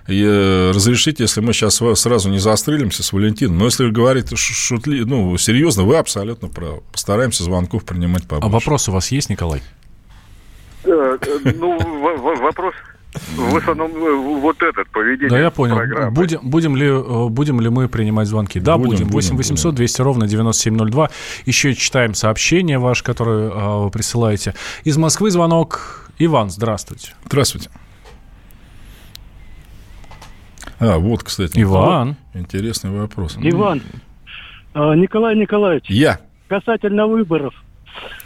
И, э, разрешите, если мы сейчас сразу не застрелимся с Валентином, но если говорить шутли, ну, серьезно, вы абсолютно правы. Постараемся звонков принимать А побольше. вопрос у вас есть, Николай? Э, э, Ну, вопрос в основном э, вот этот, поведение Да, я понял. программы. Будем, будем, ли, э, будем ли мы принимать звонки? Да, Будем, будем. будем, 8 800 200 ровно 9702. Еще читаем сообщения ваши, которые э, вы присылаете. Из Москвы звонок. Иван, здравствуйте. Здравствуйте. А, вот, кстати. Иван. Интересный вопрос. Иван, а, Николай Николаевич, Я. касательно выборов.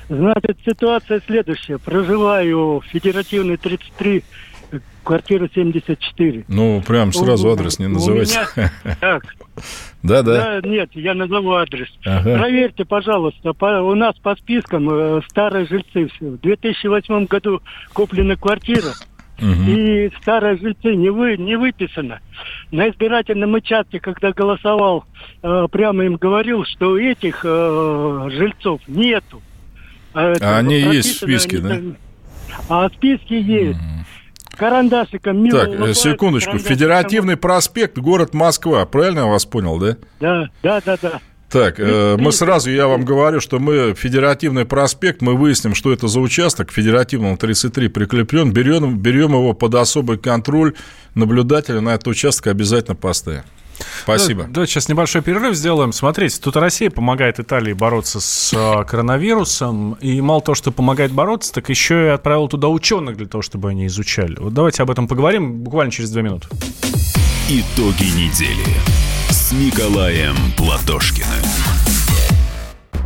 Значит, ситуация следующая. Проживаю в Федеративной 33, э, квартира 74. Ну, прям сразу У- адрес не называйте. меня- [LAUGHS] Так, Да-да. да, нет, я назову адрес. Ага. Проверьте, пожалуйста, по- у нас по спискам э, старые жильцы все. В 2008 году куплена квартира и старые жильцы не, вы, не выписано. На избирательном участке, когда голосовал, э, прямо им говорил, что этих э, жильцов нету. А, а они есть в списке, они, да? А в списке есть. Карандашиком мимо Так, улыбается, секундочку. Федеративный проспект, город Москва. Правильно я вас понял, да? Да, да, да, да. Так, э, мы сразу, я вам говорю, что мы Федеративный проспект, мы выясним, что это за участок, Федеративному 33 прикреплен, берем, берем его под особый контроль, наблюдателя на этот участок обязательно поставим. Спасибо. Да, да, сейчас небольшой перерыв сделаем. Смотрите, тут Россия помогает Италии бороться с э, коронавирусом. И мало того, что помогает бороться, так еще и отправил туда ученых для того, чтобы они изучали. Вот давайте об этом поговорим буквально через две минуты. Итоги недели с Николаем Платошкиным.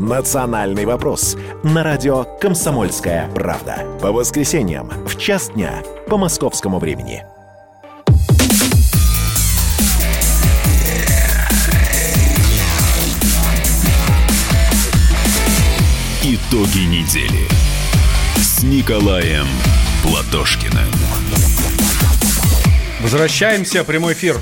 «Национальный вопрос» на радио «Комсомольская правда». По воскресеньям в час дня по московскому времени. Итоги недели с Николаем Платошкиным. Возвращаемся. Прямой эфир.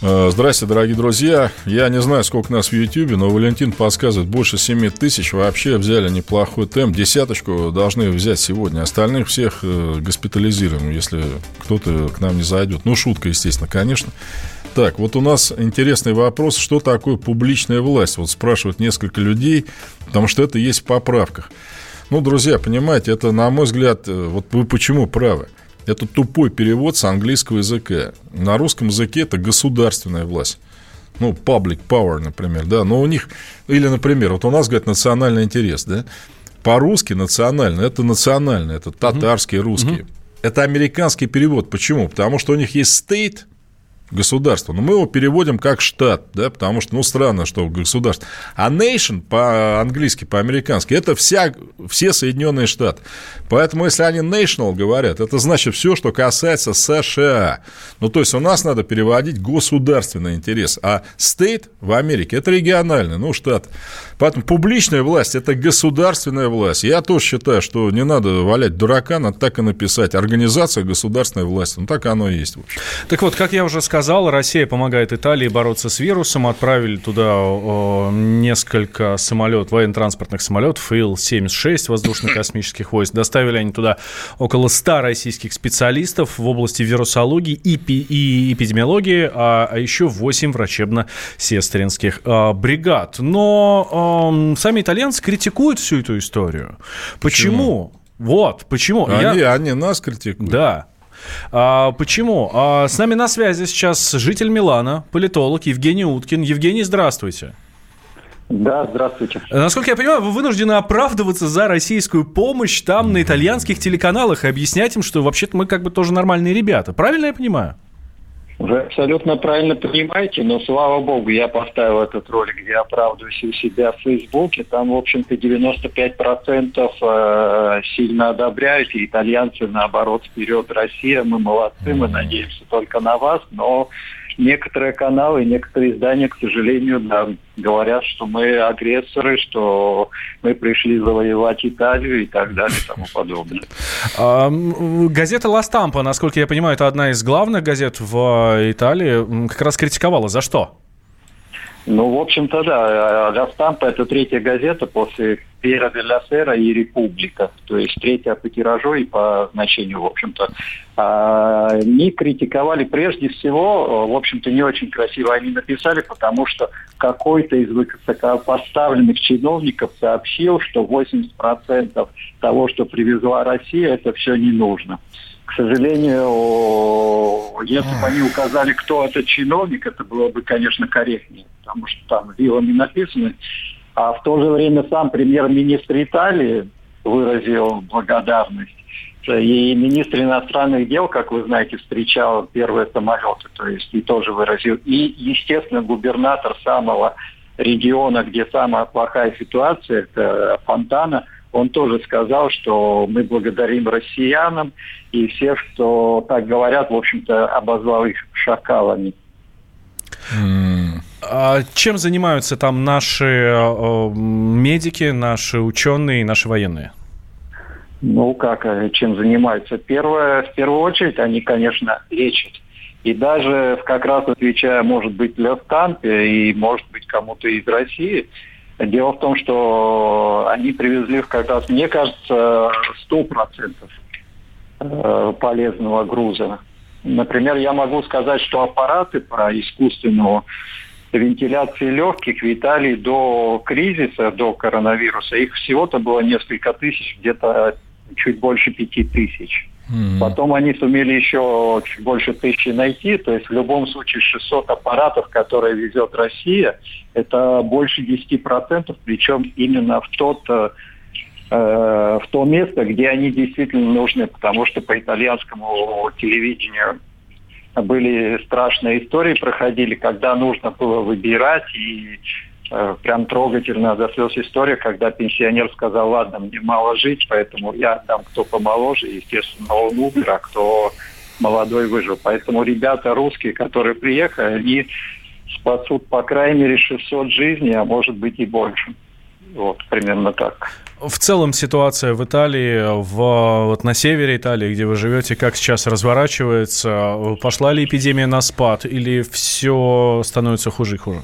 Э, Здравствуйте, дорогие друзья. Я не знаю, сколько нас в Ютьюбе, но Валентин подсказывает, больше 7 тысяч. Вообще взяли неплохой темп. Десяточку должны взять сегодня. Остальных всех э, госпитализируем, если кто-то к нам не зайдет. Ну, шутка, естественно, конечно. Так, вот у нас интересный вопрос, что такое публичная власть? Вот спрашивают несколько людей, потому что это есть в поправках. Ну, друзья, понимаете, это, на мой взгляд, э, вот вы почему правы? Это тупой перевод с английского языка. На русском языке это государственная власть. Ну, public power, например, да. Но у них, или, например, вот у нас, говорят, национальный интерес, да. По-русски национальный, это национальный, это татарский, русский. Угу. Это американский перевод. Почему? Потому что у них есть state – государство. Но мы его переводим как штат, да, потому что, ну, странно, что государство. А nation по-английски, по-американски, это вся, все Соединенные Штаты. Поэтому, если они national говорят, это значит все, что касается США. Ну, то есть, у нас надо переводить государственный интерес, а state в Америке – это региональный, ну, штат. Поэтому публичная власть – это государственная власть. Я тоже считаю, что не надо валять дурака, надо так и написать. Организация государственной власти. Ну, так оно и есть. Так вот, как я уже сказал, Россия помогает Италии бороться с вирусом. Отправили туда о, несколько самолетов, военно-транспортных самолетов, Ил-76 воздушно-космических войск. Доставили они туда около 100 российских специалистов в области вирусологии и, и эпидемиологии, а, а еще 8 врачебно-сестринских а, бригад. Но сами итальянцы критикуют всю эту историю. Почему? Почему? Вот, почему? Они, Я... они нас критикуют. Да. А, почему? А, с нами на связи сейчас житель Милана, политолог Евгений Уткин. Евгений, здравствуйте. Да, здравствуйте. Насколько я понимаю, вы вынуждены оправдываться за российскую помощь там на итальянских телеканалах и объяснять им, что вообще-то мы как бы тоже нормальные ребята. Правильно я понимаю? Вы абсолютно правильно понимаете, но слава богу, я поставил этот ролик, где оправдываюсь у себя в Фейсбуке. Там, в общем-то, 95% э, сильно одобряют, и итальянцы, наоборот, вперед Россия, мы молодцы, мы надеемся только на вас, но некоторые каналы, некоторые издания, к сожалению, да, говорят, что мы агрессоры, что мы пришли завоевать Италию и так далее и тому подобное. А, газета «Ла Стампа», насколько я понимаю, это одна из главных газет в Италии, как раз критиковала. За что? Ну, в общем-то, да. «Ла Стампа» — это третья газета после Пера де ла Сера и Республика, то есть третья по тиражу и по значению, в общем-то. А, они критиковали прежде всего, в общем-то, не очень красиво они написали, потому что какой-то из высокопоставленных чиновников сообщил, что 80% того, что привезла Россия, это все не нужно. К сожалению, если бы они указали, кто этот чиновник, это было бы, конечно, корректнее, потому что там вилами написано, а в то же время сам премьер-министр Италии выразил благодарность. И министр иностранных дел, как вы знаете, встречал первые самолеты, то есть и тоже выразил. И, естественно, губернатор самого региона, где самая плохая ситуация, это Фонтана, он тоже сказал, что мы благодарим россиянам и всех, кто так говорят, в общем-то, обозвал их шакалами. А чем занимаются там наши э, медики, наши ученые, наши военные? Ну, как, э, чем занимаются? Первое, в первую очередь, они, конечно, лечат. И даже, как раз отвечая, может быть, для Стампе и, может быть, кому-то из России, дело в том, что они привезли как раз, мне кажется, 100% э, полезного груза. Например, я могу сказать, что аппараты по искусственному вентиляции легких в Италии до кризиса, до коронавируса, их всего-то было несколько тысяч, где-то чуть больше пяти тысяч. Mm-hmm. Потом они сумели еще чуть больше тысячи найти. То есть в любом случае 600 аппаратов, которые везет Россия, это больше 10%, причем именно в тот э, в то место, где они действительно нужны, потому что по итальянскому телевидению были страшные истории, проходили, когда нужно было выбирать, и э, прям трогательно до слез история, когда пенсионер сказал, ладно, мне мало жить, поэтому я дам кто помоложе, естественно, он умер, а кто молодой выжил. Поэтому ребята русские, которые приехали, они спасут по крайней мере 600 жизней, а может быть и больше. Вот, примерно так. В целом ситуация в Италии, в, вот на севере Италии, где вы живете, как сейчас разворачивается? Пошла ли эпидемия на спад или все становится хуже и хуже?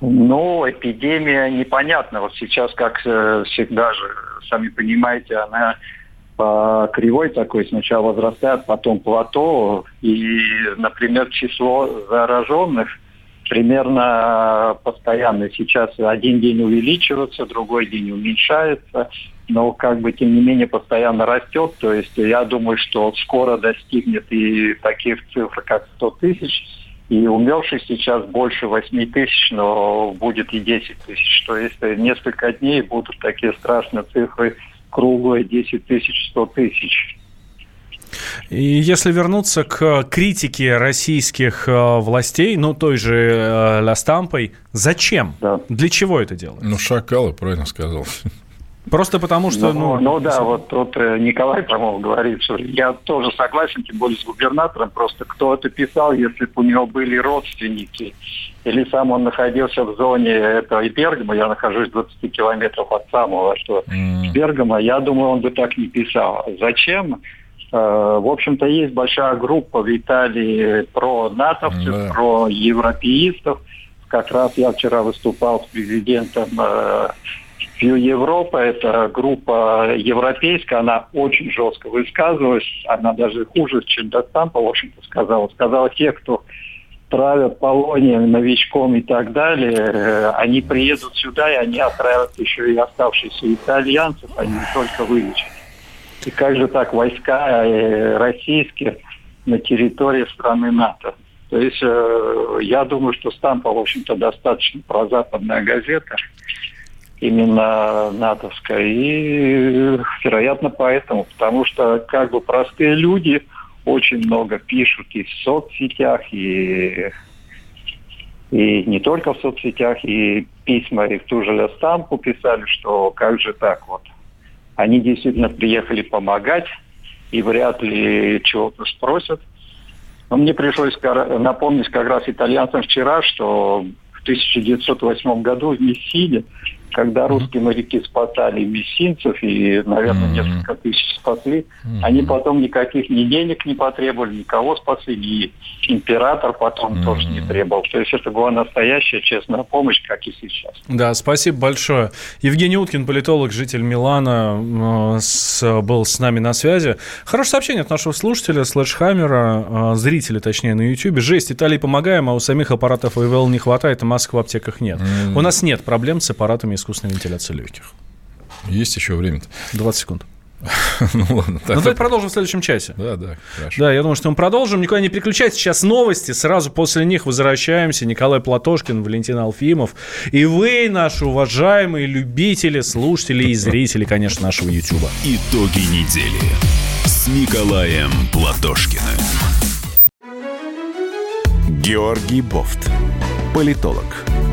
Ну, эпидемия непонятна. Вот сейчас, как э, всегда же, сами понимаете, она по кривой такой сначала возрастает, потом плато. И, например, число зараженных – примерно постоянно. Сейчас один день увеличивается, другой день уменьшается, но как бы тем не менее постоянно растет. То есть я думаю, что скоро достигнет и таких цифр, как 100 тысяч, и умерших сейчас больше 8 тысяч, но будет и 10 тысяч. То есть несколько дней будут такие страшные цифры круглые 10 тысяч, 100 тысяч. И если вернуться к критике российских э, властей, ну, той же э, Ля Стампой, зачем? Да. Для чего это делать? Ну, шакалы, правильно сказал. Просто потому что... Ну, ну, ну да, вот тут э, Николай, по-моему, говорит, что я тоже согласен, тем более с губернатором, просто кто это писал, если бы у него были родственники, или сам он находился в зоне этого Бергама, я нахожусь 20 километров от самого, что mm. Бергама, я думаю, он бы так не писал. Зачем? Э, в общем-то, есть большая группа в Италии про натовцев, да. про европеистов. Как раз я вчера выступал с президентом View Европа. Это группа европейская, она очень жестко высказывалась. Она даже хуже, чем Достампа, в общем-то, сказала. Сказала, те, кто травят полонием, новичком и так далее, э, они приедут сюда, и они отравят еще и оставшихся итальянцев, они не только вылечат. И как же так войска э, российские на территории страны НАТО? То есть э, я думаю, что Стампа, в общем-то, достаточно прозападная газета, именно натовская. И, вероятно, поэтому, потому что как бы простые люди очень много пишут и в соцсетях, и, и не только в соцсетях, и письма и в ту же Стампу писали, что как же так вот они действительно приехали помогать и вряд ли чего-то спросят. Но мне пришлось напомнить как раз итальянцам вчера, что в 1908 году в Мессине когда русские моряки спасали мессинцев и, наверное, mm-hmm. несколько тысяч спасли, mm-hmm. они потом никаких ни денег не потребовали, никого спасли, и император потом mm-hmm. тоже не требовал. То есть это была настоящая честная помощь, как и сейчас. Да, спасибо большое. Евгений Уткин, политолог, житель Милана, с, был с нами на связи. Хорошее сообщение от нашего слушателя, слэшхаммера, э, зрителя, точнее, на YouTube. Жесть, Италии помогаем, а у самих аппаратов ИВЛ не хватает, а масок в аптеках нет. Mm-hmm. У нас нет проблем с аппаратами искусственной вентиляции легких. Есть еще время-то. 20 секунд. [LAUGHS] Ну ладно. Ну, давайте продолжим в следующем часе. Да, да, хорошо. Да, я думаю, что мы продолжим. Никуда не переключайтесь. Сейчас новости. Сразу после них возвращаемся. Николай Платошкин, Валентин Алфимов. И вы, наши уважаемые любители, слушатели и зрители, конечно, нашего YouTube. Итоги недели с Николаем Платошкиным. Георгий Бофт. Политолог,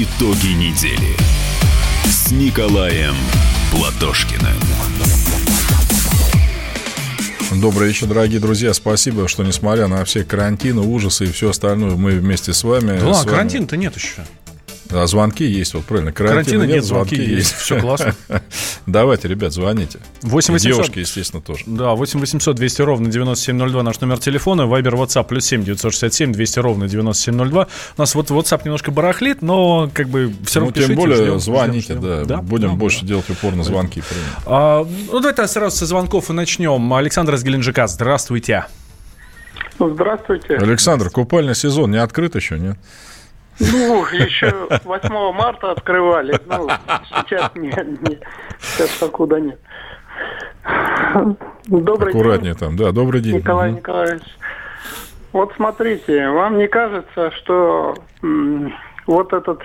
Итоги недели с Николаем Платошкиным. Добрый вечер, дорогие друзья. Спасибо, что несмотря на все карантины, ужасы и все остальное, мы вместе с вами. Да, вами- карантина-то нет еще. А звонки есть, вот правильно. Карантина, Карантина нет, звонки есть. Всё классно. [LAUGHS] Давайте, ребят, звоните. 8 И 800. Девушки, естественно, тоже. Да, 8 800 200 ровно 9702 наш номер телефона. Вайбер, WhatsApp плюс 7 967 200 ровно 9702. У нас вот WhatsApp немножко барахлит, но как бы все равно Ну, тем пишите, более ждем, звоните, ждем, да. ждем. Будем Да, больше да. делать упор на звонки. А, ну, давайте сразу со звонков и начнем. Александр из Геленджика, здравствуйте. Здравствуйте. Александр, купальный сезон не открыт еще, нет? Ну, еще 8 марта открывали. Ну, сейчас нет, нет. Сейчас покуда нет. Добрый Аккуратнее там, да. Добрый день. день, Николай Мгм. Николаевич. Вот смотрите, вам не кажется, что м, вот этот,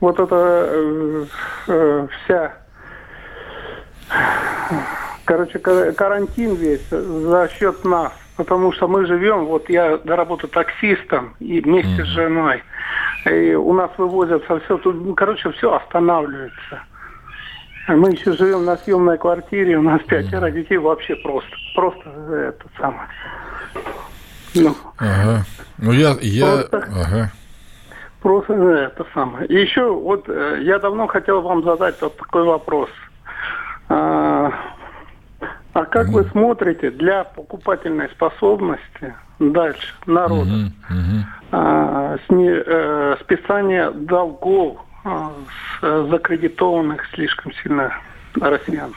вот эта э, э, вся, короче, ка- карантин весь за счет нас, потому что мы живем, вот я работаю таксистом и вместе с женой, и у нас вывозятся все, тут, ну, короче, все останавливается. Мы еще живем на съемной квартире, у нас пятеро детей, вообще просто, просто это самое. Ну, Ага. Ну, я... я... Просто- Ага. Просто это самое. И еще вот э, я давно хотел вам задать вот такой вопрос. А, а как вы смотрите для покупательной способности дальше народа Мгм, мгм. а, сни- э, списание долгов а, с э, закредитованных слишком сильно россиян?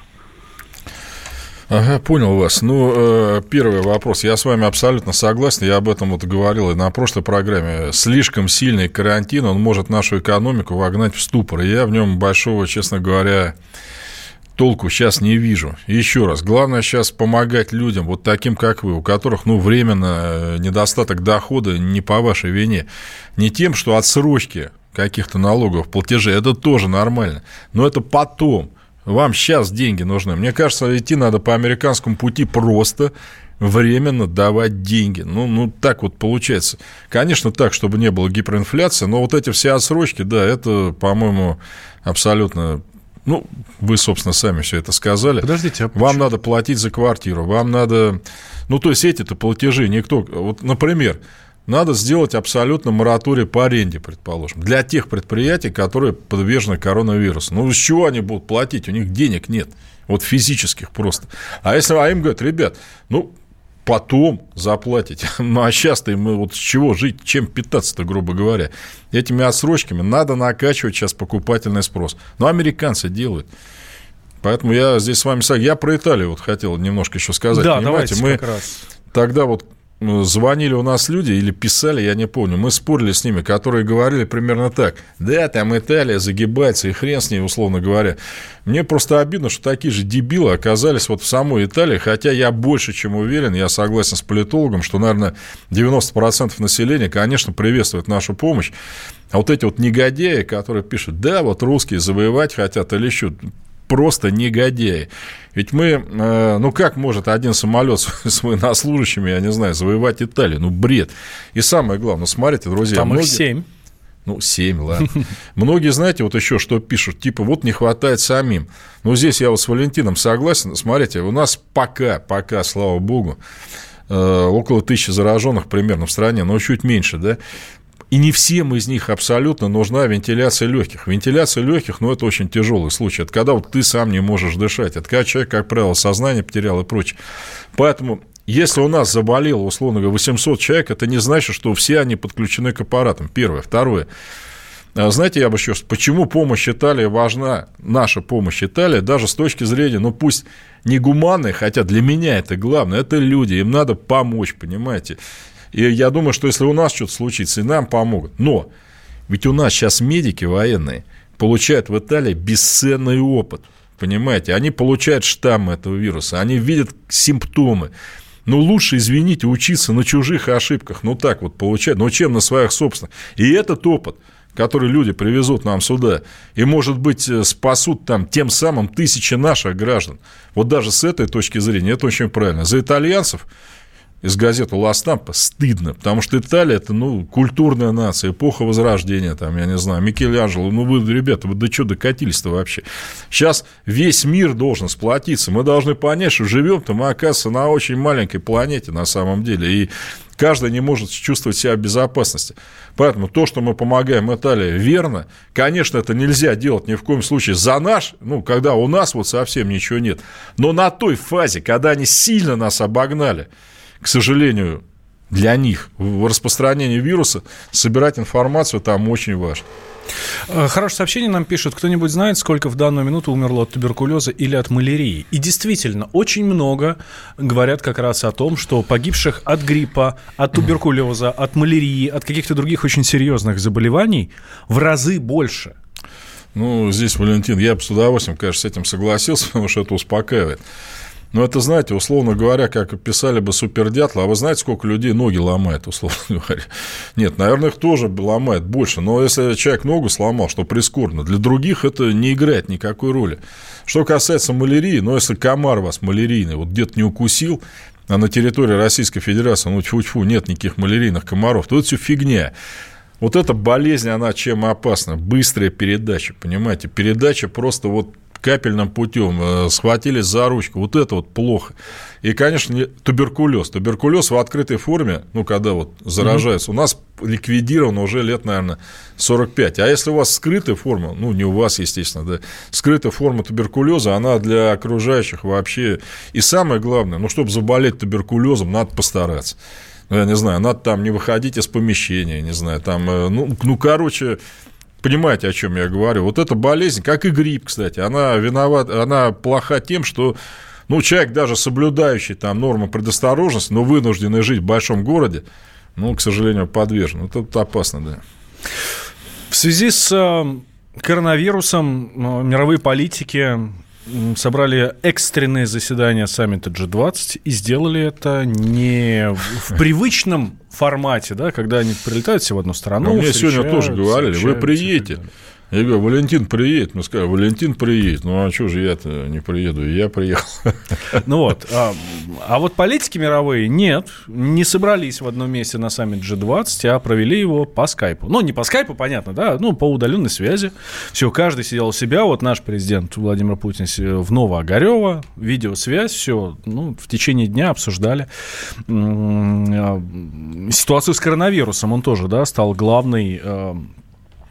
Ага, понял вас. Ну, э, первый вопрос. Я с вами абсолютно согласен. Я об этом вот говорил и на прошлой программе. Слишком сильный карантин, он может нашу экономику вогнать в ступор. И я в нем большого, честно говоря, толку сейчас не вижу. Еще раз, главное сейчас помогать людям, вот таким, как вы, у которых, ну, временно э, недостаток дохода не по вашей вине. Не тем, что отсрочки каких-то налогов, платежей, это тоже нормально. Но это потом. Вам сейчас деньги нужны. Мне кажется, идти надо по американскому пути просто временно давать деньги. Ну, ну, так вот получается. Конечно, так, чтобы не было гиперинфляции, но вот эти все отсрочки, да, это, по-моему, абсолютно... Ну, вы, собственно, сами все это сказали. Подождите, а Вам надо платить за квартиру, вам надо... Ну, то есть эти-то платежи никто... Вот, например, надо сделать абсолютно мораторий по аренде, предположим, для тех предприятий, которые подвержены коронавирусу. Ну, с чего они будут платить? У них денег нет. Вот физических просто. А если а им говорят, ребят, ну, потом заплатите. [LAUGHS] Ну, а сейчас-то мы вот с чего жить, чем питаться-то, грубо говоря. Этими отсрочками надо накачивать сейчас покупательный спрос. Ну, американцы делают. Поэтому я здесь с вами согласен. Я про Италию вот хотел немножко еще сказать. Да, Понимаете, давайте мы как раз. тогда вот звонили у нас люди или писали, я не помню, мы спорили с ними, которые говорили примерно так. Да, там Италия загибается, и хрен с ней, условно говоря. Мне просто обидно, что такие же дебилы оказались вот в самой Италии, хотя я больше чем уверен, я согласен с политологом, что, наверное, 90% населения, конечно, приветствует нашу помощь. А вот эти вот негодяи, которые пишут, да, вот русские завоевать хотят или еще, просто негодяи. Ведь мы, э, ну как может один самолет [LAUGHS] с военнослужащими, я не знаю, завоевать Италию? Ну, бред. И самое главное, смотрите, друзья. Там их многие- семь. Ну, семь, ладно. [LAUGHS] Многие, знаете, вот еще что пишут, типа, вот не хватает самим. Ну, здесь я вот с Валентином согласен. Смотрите, у нас пока, пока, слава богу, э, около тысячи зараженных примерно в стране, но чуть меньше, да. И не всем из них абсолютно нужна вентиляция легких. Вентиляция легких, ну, это очень тяжелый случай. Это когда вот ты сам не можешь дышать. Это когда человек, как правило, сознание потерял и прочее. Поэтому если у нас заболело, условно говоря, 800 человек, это не значит, что все они подключены к аппаратам. Первое. Второе. А знаете, я бы еще... Почему помощь Италии важна, наша помощь Италии, даже с точки зрения, ну, пусть не гуманной, хотя для меня это главное, это люди, им надо помочь, понимаете? И я думаю, что если у нас что-то случится, и нам помогут. Но ведь у нас сейчас медики военные получают в Италии бесценный опыт. Понимаете, они получают штаммы этого вируса, они видят симптомы. Ну, лучше, извините, учиться на чужих ошибках. Ну, так вот получать. Ну, чем на своих собственных. И этот опыт, который люди привезут нам сюда, и, может быть, спасут там тем самым тысячи наших граждан. Вот даже с этой точки зрения это очень правильно. За итальянцев из газеты «Ластампа» стыдно, потому что Италия – это, ну, культурная нация, эпоха Возрождения, там, я не знаю, Микеланджело, ну, вы, ребята, вы до чего докатились-то вообще? Сейчас весь мир должен сплотиться, мы должны понять, что живем-то мы, оказывается, на очень маленькой планете на самом деле, и каждый не может чувствовать себя в безопасности. Поэтому то, что мы помогаем Италии, верно. Конечно, это нельзя делать ни в коем случае за наш, ну, когда у нас вот совсем ничего нет. Но на той фазе, когда они сильно нас обогнали, к сожалению, для них в распространении вируса собирать информацию там очень важно. Хорошее сообщение нам пишут. Кто-нибудь знает, сколько в данную минуту умерло от туберкулеза или от малярии? И действительно, очень много говорят как раз о том, что погибших от гриппа, от туберкулеза, от малярии, от каких-то других очень серьезных заболеваний в разы больше. Ну, здесь, Валентин, я бы с удовольствием, конечно, с этим согласился, [LAUGHS] потому что это успокаивает. Но это, знаете, условно говоря, как писали бы супердятла, а вы знаете, сколько людей ноги ломает, условно [LAUGHS] говоря? Нет, наверное, их тоже ломает больше. Но если человек ногу сломал, что прискорбно, для других это не играет никакой роли. Что касается малярии, ну, если комар вас малярийный вот где-то не укусил, а на территории Российской Федерации, ну, тьфу-тьфу, нет никаких малярийных комаров, то это все фигня. Вот эта болезнь, она чем опасна? Быстрая передача, понимаете? Передача просто вот капельным путем, э, схватились за ручку. Вот это вот плохо. И, конечно, туберкулез. Туберкулез в открытой форме, ну, когда вот заражаются, mm-hmm. у нас ликвидировано уже лет, наверное, 45. А если у вас скрытая форма, ну, не у вас, естественно, да, скрытая форма туберкулеза, она для окружающих вообще... И самое главное, ну, чтобы заболеть туберкулезом, надо постараться. Ну, я не знаю, надо там не выходить из помещения, не знаю, там, э, ну, ну короче, Понимаете, о чем я говорю? Вот эта болезнь, как и грипп, кстати, она виновата, она плоха тем, что ну, человек, даже соблюдающий там нормы предосторожности, но вынужденный жить в большом городе, ну, к сожалению, подвержен. Это, это опасно, да. В связи с э, коронавирусом э, мировые политики собрали экстренное заседание саммита G20 и сделали это не в [LAUGHS] привычном формате, да, когда они прилетают все в одну страну. Но мне сегодня тоже говорили, вы приедете. Я говорю, Валентин приедет. Мы сказали, Валентин приедет. Ну, а что же я-то не приеду? И я приехал. Ну вот. А, а вот политики мировые нет, не собрались в одном месте на саммит G20, а провели его по скайпу. Ну, не по скайпу, понятно, да, ну, по удаленной связи. Все, каждый сидел у себя. Вот наш президент Владимир Путин в Новоогарево, видеосвязь, все, ну, в течение дня обсуждали а, ситуацию с коронавирусом. Он тоже, да, стал главной а,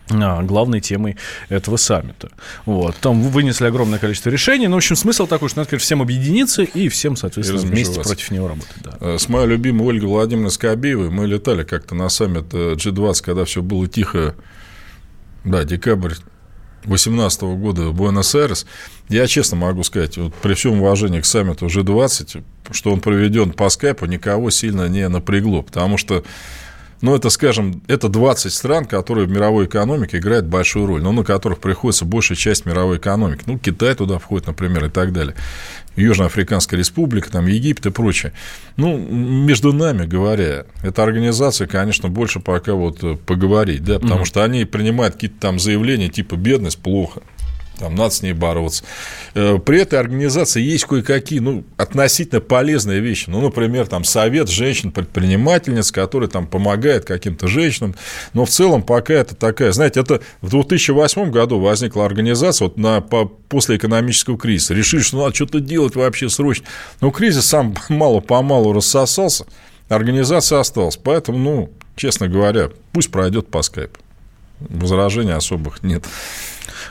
главной темой этого саммита. Вот. Там вынесли огромное количество решений. Но, в общем, смысл такой, что надо, конечно, всем объединиться и всем, соответственно, и вместе против него работать. Да. Э, с моей любимой Ольгой Владимировной Скобеевой мы летали как-то на саммит G20, э, когда все было тихо. Да, декабрь 2018 года в Буэнос-Айрес. Я честно могу сказать, вот при всем уважении к саммиту G20, что он проведен по скайпу, никого сильно не напрягло, потому что ну, это, скажем, это 20 стран, которые в мировой экономике играют большую роль, но на которых приходится большая часть мировой экономики. Ну, Китай туда входит, например, и так далее. Южноафриканская республика, там Египет и прочее. Ну, между нами говоря, эта организация, конечно, больше пока вот поговорить, да, потому mm-hmm. что они принимают какие-то там заявления типа «бедность плохо», там надо с ней бороться. Э, при этой организации есть кое-какие, ну, относительно полезные вещи. Ну, например, там совет женщин-предпринимательниц, который там помогает каким-то женщинам. Но в целом пока это такая, знаете, это в 2008 году возникла организация вот на, по, после экономического кризиса. Решили, что надо что-то делать вообще срочно. Но кризис сам [LAUGHS] мало-помалу рассосался. Организация осталась. Поэтому, ну, честно говоря, пусть пройдет по скайпу. Возражений особых нет.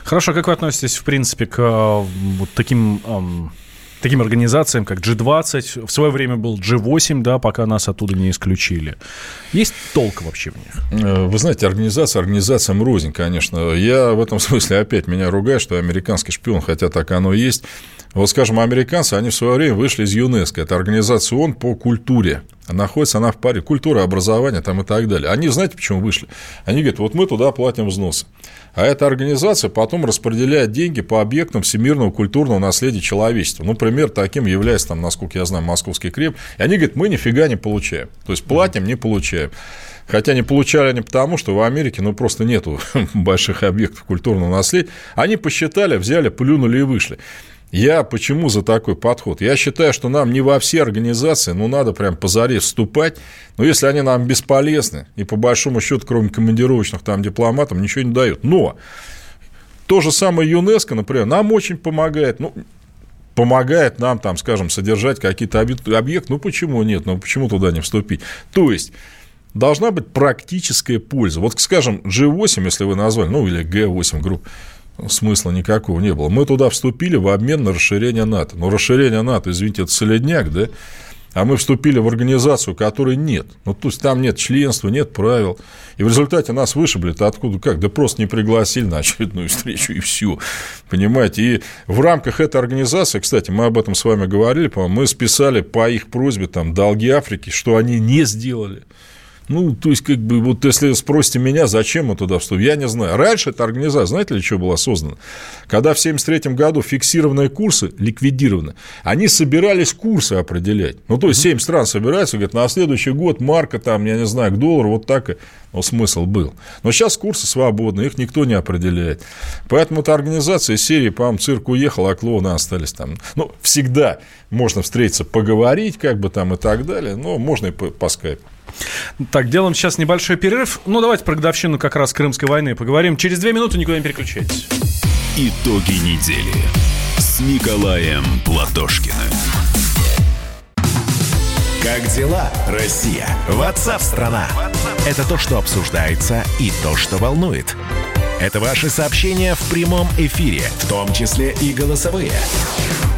Хорошо, как вы относитесь, в принципе, к э, вот таким эм, таким организациям, как G20, в свое время был G8, да, пока нас оттуда не исключили. Есть толк вообще в них? Э, Вы знаете, организация организациям рознь, конечно. Я в этом смысле опять меня ругаю, что американский шпион, хотя так оно и есть. Вот, скажем, американцы, они в свое время вышли из ЮНЕСКО. Это организация ООН по культуре. Находится она в паре культура, образование там и так далее. Они, знаете, почему вышли? Они говорят, вот мы туда платим взносы. А эта организация потом распределяет деньги по объектам всемирного культурного наследия человечества. Ну, пример таким является, там, насколько я знаю, Московский Кремль. И они говорят, мы нифига не получаем. То есть, платим, не получаем. Хотя не получали они потому, что в Америке ну, просто нету [LAUGHS] больших объектов культурного наследия. Они посчитали, взяли, плюнули и вышли. Я почему за такой подход? Я считаю, что нам не во все организации, ну, надо прям позаре вступать. Но если они нам бесполезны, и по большому счету, кроме командировочных там дипломатов, ничего не дают. Но то же самое ЮНЕСКО, например, нам очень помогает. Ну, помогает нам, там, скажем, содержать какие-то объекты. Ну, почему нет? Ну, почему туда не вступить? То есть, должна быть практическая польза. Вот, скажем, G8, если вы назвали, ну, или G8 групп, смысла никакого не было. Мы туда вступили в обмен на расширение НАТО. Но расширение НАТО, извините, это солидняк, да? А мы вступили в организацию, которой нет. Ну, то есть, там нет членства, нет правил. И в результате нас вышибли-то откуда как? Да просто не пригласили на очередную встречу, и все. Понимаете? И в рамках этой организации, кстати, мы об этом с вами говорили, по-моему, мы списали по их просьбе там долги Африки, что они не сделали. Ну, то есть, как бы, вот если спросите меня, зачем мы туда вступили, я не знаю. Раньше эта организация, знаете ли, что была создана? Когда в 1973 году фиксированные курсы ликвидированы, они собирались курсы определять. Ну, то есть, 7 стран собираются, говорят, на следующий год марка, там, я не знаю, к доллару, вот так и ну, смысл был. Но сейчас курсы свободны, их никто не определяет. Поэтому эта организация из серии, по-моему, цирк уехал, а клоуны остались там. Ну, всегда можно встретиться, поговорить, как бы там и так далее, но можно и по, по скайпу. Так, делаем сейчас небольшой перерыв. Ну, давайте про годовщину как раз Крымской войны поговорим. Через две минуты никуда не переключайтесь. Итоги недели с Николаем Платошкиным. Как дела, Россия? Ватсап-страна! Это то, что обсуждается и то, что волнует. Это ваши сообщения в прямом эфире, в том числе и голосовые.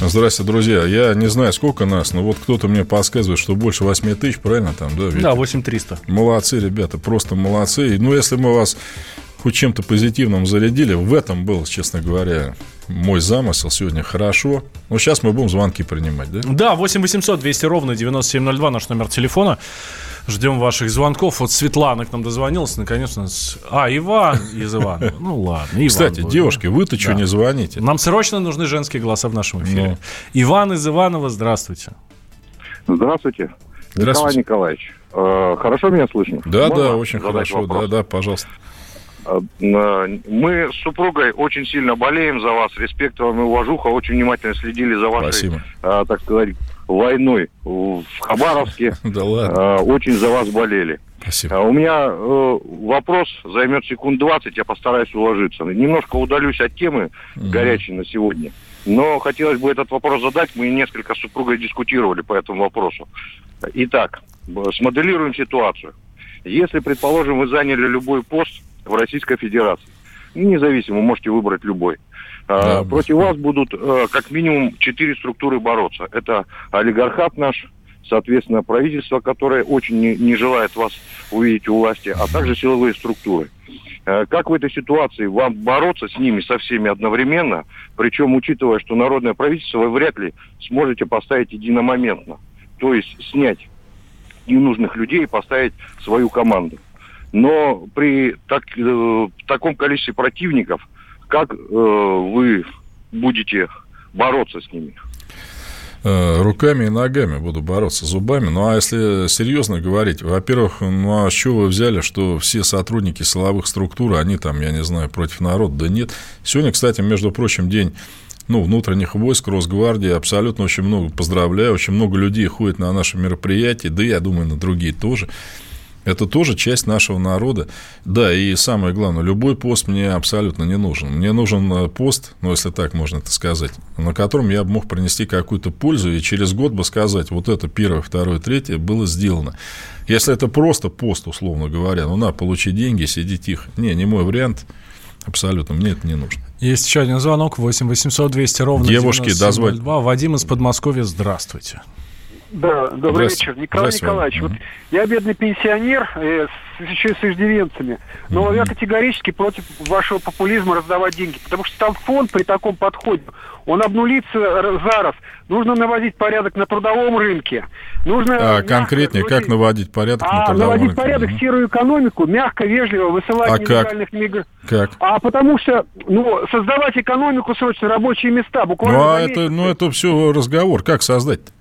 Здравствуйте, друзья. Я не знаю, сколько нас, но вот кто-то мне подсказывает, что больше 8 тысяч, правильно там, да? Ведь? Да, 8300. Молодцы, ребята, просто молодцы. Ну, если мы вас хоть чем-то позитивным зарядили, в этом был, честно говоря, мой замысел сегодня хорошо. Ну, сейчас мы будем звонки принимать, да? Да, 8 800 200 ровно 9702 наш номер телефона. Ждем ваших звонков. Вот Светлана к нам дозвонилась, наконец у нас... А, Иван из Ивана. [LAUGHS] Ну, ладно, Иван Кстати, будет, девушки, да? вы-то что Да. не звоните? Нам срочно нужны женские голоса в нашем эфире. Ну. Иван из Иванова, здравствуйте. Здравствуйте. Здравствуйте. Николай Николаевич. э, хорошо меня слышно? Да, Можно да, очень хорошо. вопрос? Да, да, пожалуйста. Э, э, Мы с супругой очень сильно болеем за вас. Респект вам и уважуха. Очень внимательно следили за вашей, Спасибо. э, так сказать, войной в Хабаровске. [LAUGHS] Да ладно. Э, Очень за вас болели. Спасибо. А У меня э, вопрос займет секунд 20, я постараюсь уложиться. Немножко удалюсь от темы горячей на сегодня. Но хотелось бы этот вопрос задать. Мы несколько с супругой дискутировали по этому вопросу. Итак, смоделируем ситуацию. Если, предположим, вы заняли любой пост в Российской Федерации, ну, независимо, можете выбрать любой. А, Да. Против вас будут э, как минимум четыре структуры бороться. Это олигархат наш, соответственно, правительство, которое очень не, не желает вас увидеть у власти, а также силовые структуры. Э, Как в этой ситуации вам бороться с ними, со всеми одновременно, причем учитывая, что народное правительство вы вряд ли сможете поставить единомоментно, то есть снять ненужных людей и поставить свою команду. Но при так, э, таком количестве противников, как э, вы будете бороться с ними? Э, руками и ногами буду бороться, зубами. Ну, а если серьезно говорить, во-первых, ну, а с чего вы взяли, что все сотрудники силовых структур, они там, я не знаю, против народа? Да нет. Сегодня, кстати, между прочим, день ну, внутренних войск, Росгвардии, абсолютно очень много, поздравляю, очень много людей ходит на наши мероприятия, да я думаю, на другие тоже. Это тоже часть нашего народа. Да, и самое главное, любой пост мне абсолютно не нужен. Мне нужен э, пост, ну, если так можно это сказать, на котором я бы мог принести какую-то пользу и через год бы сказать, вот это первое, второе, третье было сделано. Если это просто пост, условно говоря, ну, на, получи деньги, сиди тихо. Не, не мой вариант. Абсолютно, мне это не нужно. Есть еще один звонок, 8 800 200 ровно Девушки, дозвать. Вадим из Подмосковья, здравствуйте. Да, добрый вечер. Николай Николаевич, вот я бедный пенсионер, э, с, еще и с иждивенцами, но я категорически против вашего популизма раздавать деньги, потому что там фонд при таком подходе, он обнулится за раз. Нужно наводить порядок на трудовом рынке. Нужно а конкретнее, как наводить порядок а, на трудовом наводить рынке? порядок в серую экономику, мягко, вежливо, высылать а нелегальных мигрантов. Как? А потому что, ну, создавать экономику срочно, рабочие места, буквально... Ну, а это, ну, это все разговор. Как создать-то?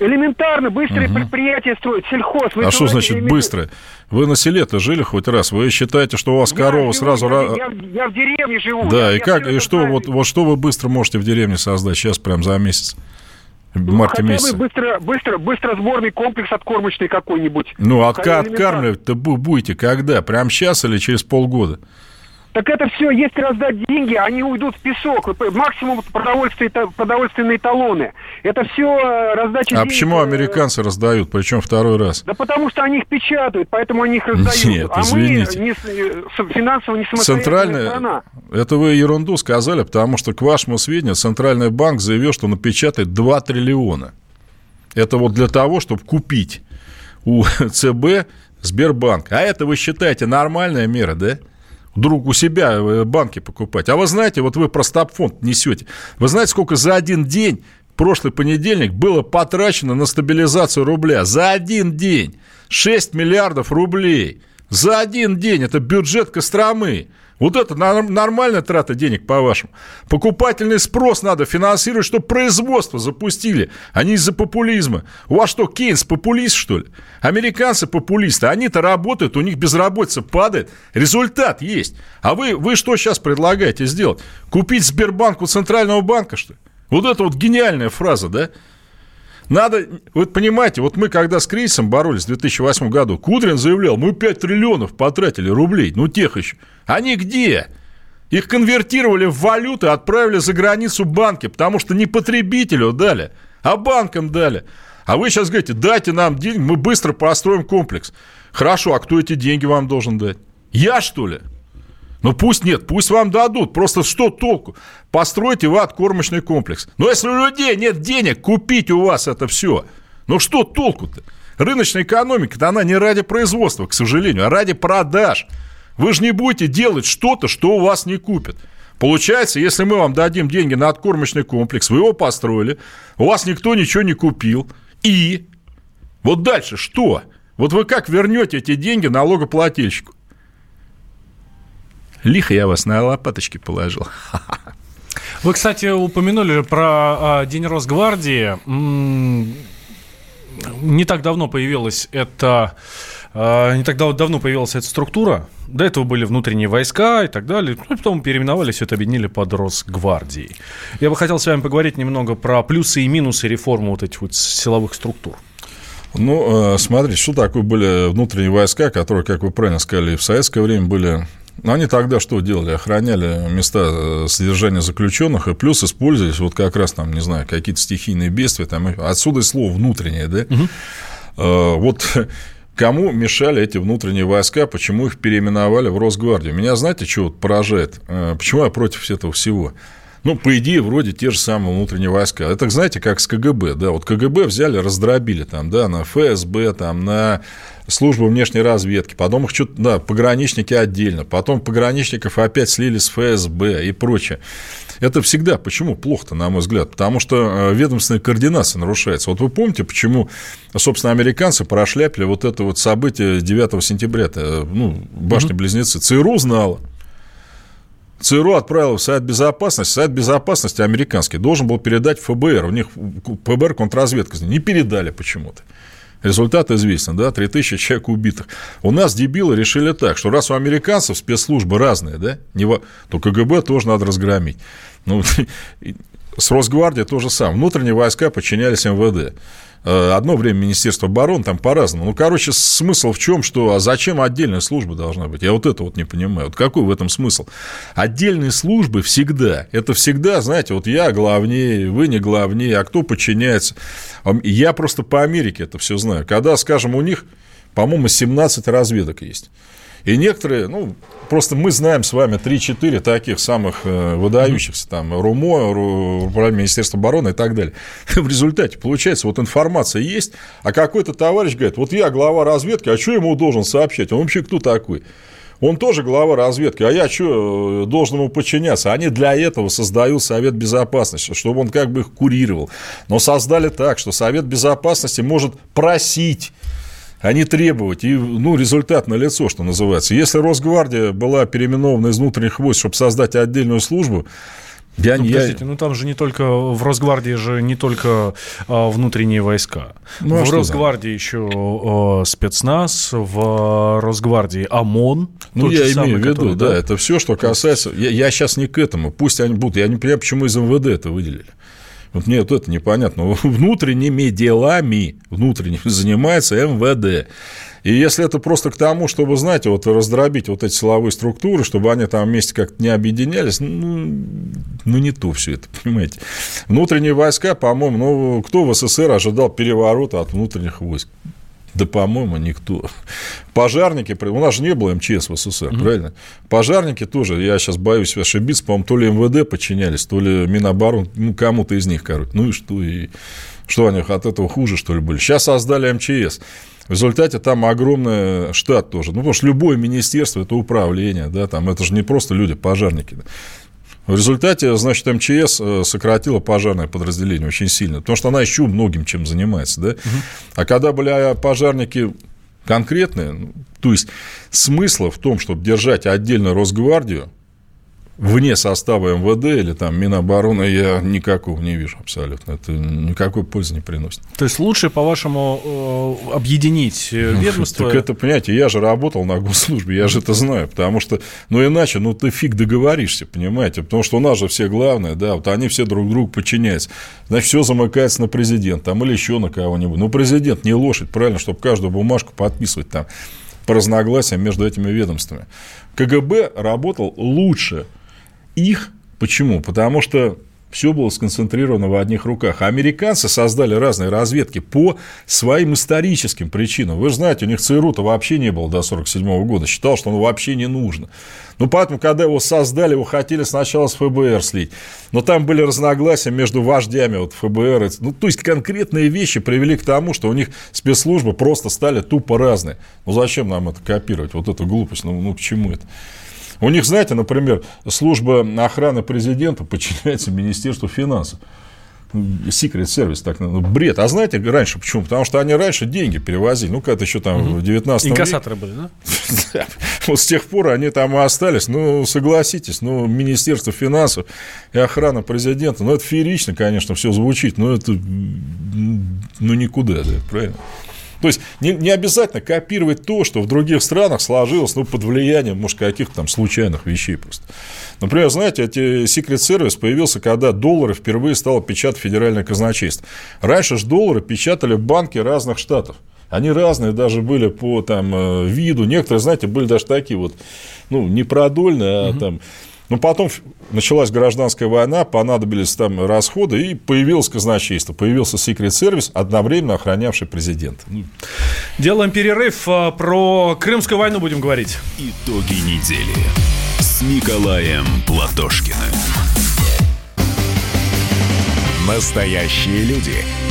Элементарно, быстрые угу. предприятия строить, сельхоз. а что значит элемент... быстро? Вы на селе-то жили хоть раз? Вы считаете, что у вас я корова живу, сразу... Я, я, я в деревне живу. Да, я, и как, и что, вот, вот что вы быстро можете в деревне создать сейчас, прям за месяц? В ну, марте хотя месяце. быстро, быстро, быстро сборный комплекс откормочный какой-нибудь. Ну, отка- откармливать-то будете когда? Прям сейчас или через полгода? Так это все, если раздать деньги, они уйдут в песок. Максимум продовольствие, продовольственные талоны. Это все э, раздача А денег. почему американцы раздают, причем второй раз? Да потому что они их печатают, поэтому они их раздают. Нет, а извините. мы не, э, финансово не Центральная страна. Это вы ерунду сказали, потому что, к вашему сведению, Центральный банк заявил, что напечатает 2 триллиона. Это вот для того, чтобы купить у [LAUGHS] ЦБ Сбербанк. А это вы считаете нормальная мера, да? Вдруг у себя э, банки покупать. А вы знаете, вот вы про стабфонд несете. Вы знаете, сколько за один день, прошлый понедельник, было потрачено на стабилизацию рубля? За один день. 6 миллиардов рублей. За один день. Это бюджет Костромы. Вот это нормальная трата денег, по-вашему. Покупательный спрос надо финансировать, чтобы производство запустили, а не из-за популизма. У вас что, Кейнс популист, что ли? Американцы популисты, они-то работают, у них безработица падает, результат есть. А вы, вы что сейчас предлагаете сделать? Купить Сбербанк у Центрального банка, что ли? Вот это вот гениальная фраза, да? Надо, вот понимаете, вот мы когда с кризисом боролись в 2008 году, Кудрин заявлял, мы 5 триллионов потратили рублей, ну тех еще. Они где? Их конвертировали в валюту и отправили за границу банки, потому что не потребителю дали, а банкам дали. А вы сейчас говорите, дайте нам деньги, мы быстро построим комплекс. Хорошо, а кто эти деньги вам должен дать? Я, что ли? Ну пусть нет, пусть вам дадут. Просто что толку? Постройте вы откормочный комплекс. Но если у людей нет денег купить у вас это все, ну что толку-то? Рыночная экономика-то она не ради производства, к сожалению, а ради продаж. Вы же не будете делать что-то, что у вас не купят. Получается, если мы вам дадим деньги на откормочный комплекс, вы его построили, у вас никто ничего не купил, и вот дальше что? Вот вы как вернете эти деньги налогоплательщику? Лихо я вас на лопаточки положил. [LAUGHS] Вы, кстати, упомянули про а, День Росгвардии. Не так давно появилась эта а, не так давно появилась эта структура. До этого были внутренние войска и так далее. Ну, потом переименовали, все это объединили под Росгвардией. Я бы хотел с вами поговорить немного про плюсы и минусы реформы вот этих вот силовых структур. Ну, э, смотрите, что такое были внутренние войска, которые, как вы правильно сказали, в советское время были но они тогда что делали? Охраняли места э, содержания заключенных, и плюс использовались вот как раз там, не знаю, какие-то стихийные бедствия, там, отсюда и слово внутреннее, да? Угу. Вот кому мешали эти внутренние войска, почему их переименовали в Росгвардию? Меня, знаете, что вот поражает? Э, почему я против этого всего? Ну, по идее, вроде те же самые внутренние войска. Это, знаете, как с КГБ, да, вот КГБ взяли, раздробили там, да, на ФСБ, там, на службу внешней разведки, потом их что-то, да, пограничники отдельно, потом пограничников опять слили с ФСБ и прочее. Это всегда почему плохо-то, на мой взгляд? Потому что э, ведомственная координация нарушается. Вот вы помните, почему, собственно, американцы прошляпили вот это вот событие 9 сентября, ну, башня-близнецы. ЦРУ знала, ЦРУ отправил в Совет Безопасности. Совет Безопасности американский должен был передать ФБР. У них ФБР контрразведка. Не передали почему-то. Результат известен, да, 3000 человек убитых. У нас дебилы решили так, что раз у американцев спецслужбы разные, да, не то КГБ тоже надо разгромить. Ну, [LAUGHS] с Росгвардией то же самое. Внутренние войска подчинялись МВД. Э, одно время Министерство обороны, там по-разному. Ну, короче, смысл в чем, что а зачем отдельная служба должна быть? Я вот это вот не понимаю. Вот какой в этом смысл? Отдельные службы всегда, это всегда, знаете, вот я главнее, вы не главнее, а кто подчиняется? Я просто по Америке это все знаю. Когда, скажем, у них, по-моему, 17 разведок есть. И некоторые, ну, просто мы знаем с вами 3-4 таких самых э, выдающихся, там, РУМО, Управление Министерства обороны и так далее. [LAUGHS] В результате, получается, вот информация есть, а какой-то товарищ говорит, вот я глава разведки, а что ему должен сообщать? Он вообще кто такой? Он тоже глава разведки, а я что, э, должен ему подчиняться? Они для этого создают Совет Безопасности, чтобы он как бы их курировал. Но создали так, что Совет Безопасности может просить а не требовать. И, ну, результат налицо, что называется. Если Росгвардия была переименована из внутренних войск, чтобы создать отдельную службу, я, ну, подождите, я... ну там же не только в Росгвардии же не только а, внутренние войска. Ну, а в Росгвардии еще а, спецназ, в Росгвардии ОМОН. Ну, я имею самый, в виду, который, да, да, это все, что касается. Я, я сейчас не к этому. Пусть они будут. Я не понимаю, почему из МВД это выделили. Вот мне вот это непонятно. [LAUGHS] Внутренними делами внутренними занимается МВД. И если это просто к тому, чтобы, знаете, вот раздробить вот эти силовые структуры, чтобы они там вместе как-то не объединялись, ну, ну не то все это, [LAUGHS] понимаете. Внутренние войска, по-моему, ну, кто в СССР ожидал переворота от внутренних войск? Да, по-моему, никто. Пожарники, у нас же не было МЧС в СССР, mm-hmm. правильно? Пожарники тоже, я сейчас боюсь ошибиться, по-моему, то ли МВД подчинялись, то ли Миноборон, ну, кому-то из них, короче. Ну и что, и что они от этого хуже, что ли, были? Сейчас создали МЧС. В результате там огромный штат тоже. Ну, потому что любое министерство – это управление, да, там это же не просто люди, пожарники. Да. В результате, значит, МЧС э, сократила пожарное подразделение очень сильно, потому что она еще многим чем занимается, да. Угу. А когда были пожарники конкретные, ну, то есть смысла в том, чтобы держать отдельно Росгвардию, вне состава МВД или там Минобороны я никакого не вижу абсолютно. Это никакой пользы не приносит. То есть лучше, по-вашему, э, объединить э, ну, ведомство? Так это, понимаете, я же работал на госслужбе, я же это знаю, потому что, ну, иначе, ну, ты фиг договоришься, понимаете, потому что у нас же все главные, да, вот они все друг другу подчиняются. Значит, все замыкается на президент там или еще на кого-нибудь. Ну, президент не лошадь, правильно, чтобы каждую бумажку подписывать там по разногласиям между этими ведомствами. КГБ работал лучше – их. Почему? Потому что все было сконцентрировано в одних руках. А американцы создали разные разведки по своим историческим причинам. Вы же знаете, у них ЦРУ-то вообще не было до 1947 года. Считал, что оно вообще не нужно. Ну, поэтому, когда его создали, его хотели сначала с ФБР слить. Но там были разногласия между вождями вот, ФБР. Ну, то есть, конкретные вещи привели к тому, что у них спецслужбы просто стали тупо разные. Ну, зачем нам это копировать? Вот эту глупость. Ну, ну к чему это? У них, знаете, например, служба охраны президента подчиняется Министерству финансов. Secret Service, так ну, бред. А знаете раньше почему? Потому что они раньше деньги перевозили. Ну, когда еще там угу. в 19 веке. Инкассаторы были, [LAUGHS] да? Вот с тех пор они там и остались. Ну, согласитесь, ну, Министерство финансов и охрана президента, ну, это феерично, конечно, все звучит, но это, ну, никуда, да, правильно? То есть не, не обязательно копировать то, что в других странах сложилось ну, под влиянием, может, каких-то там случайных вещей просто. Например, знаете, эти Secret Service появился, когда доллары впервые стало печатать федеральное казначейство. Раньше же доллары печатали банки разных штатов. Они разные даже были по там, э, виду. Некоторые, знаете, были даже такие вот, ну, не продольные, а угу. там но ну, потом началась гражданская война, понадобились там расходы, и появилось казначейство, появился секрет сервис, одновременно охранявший президента. Ну. Делаем перерыв. А, про Крымскую войну будем говорить. Итоги недели с Николаем Платошкиным. Настоящие люди.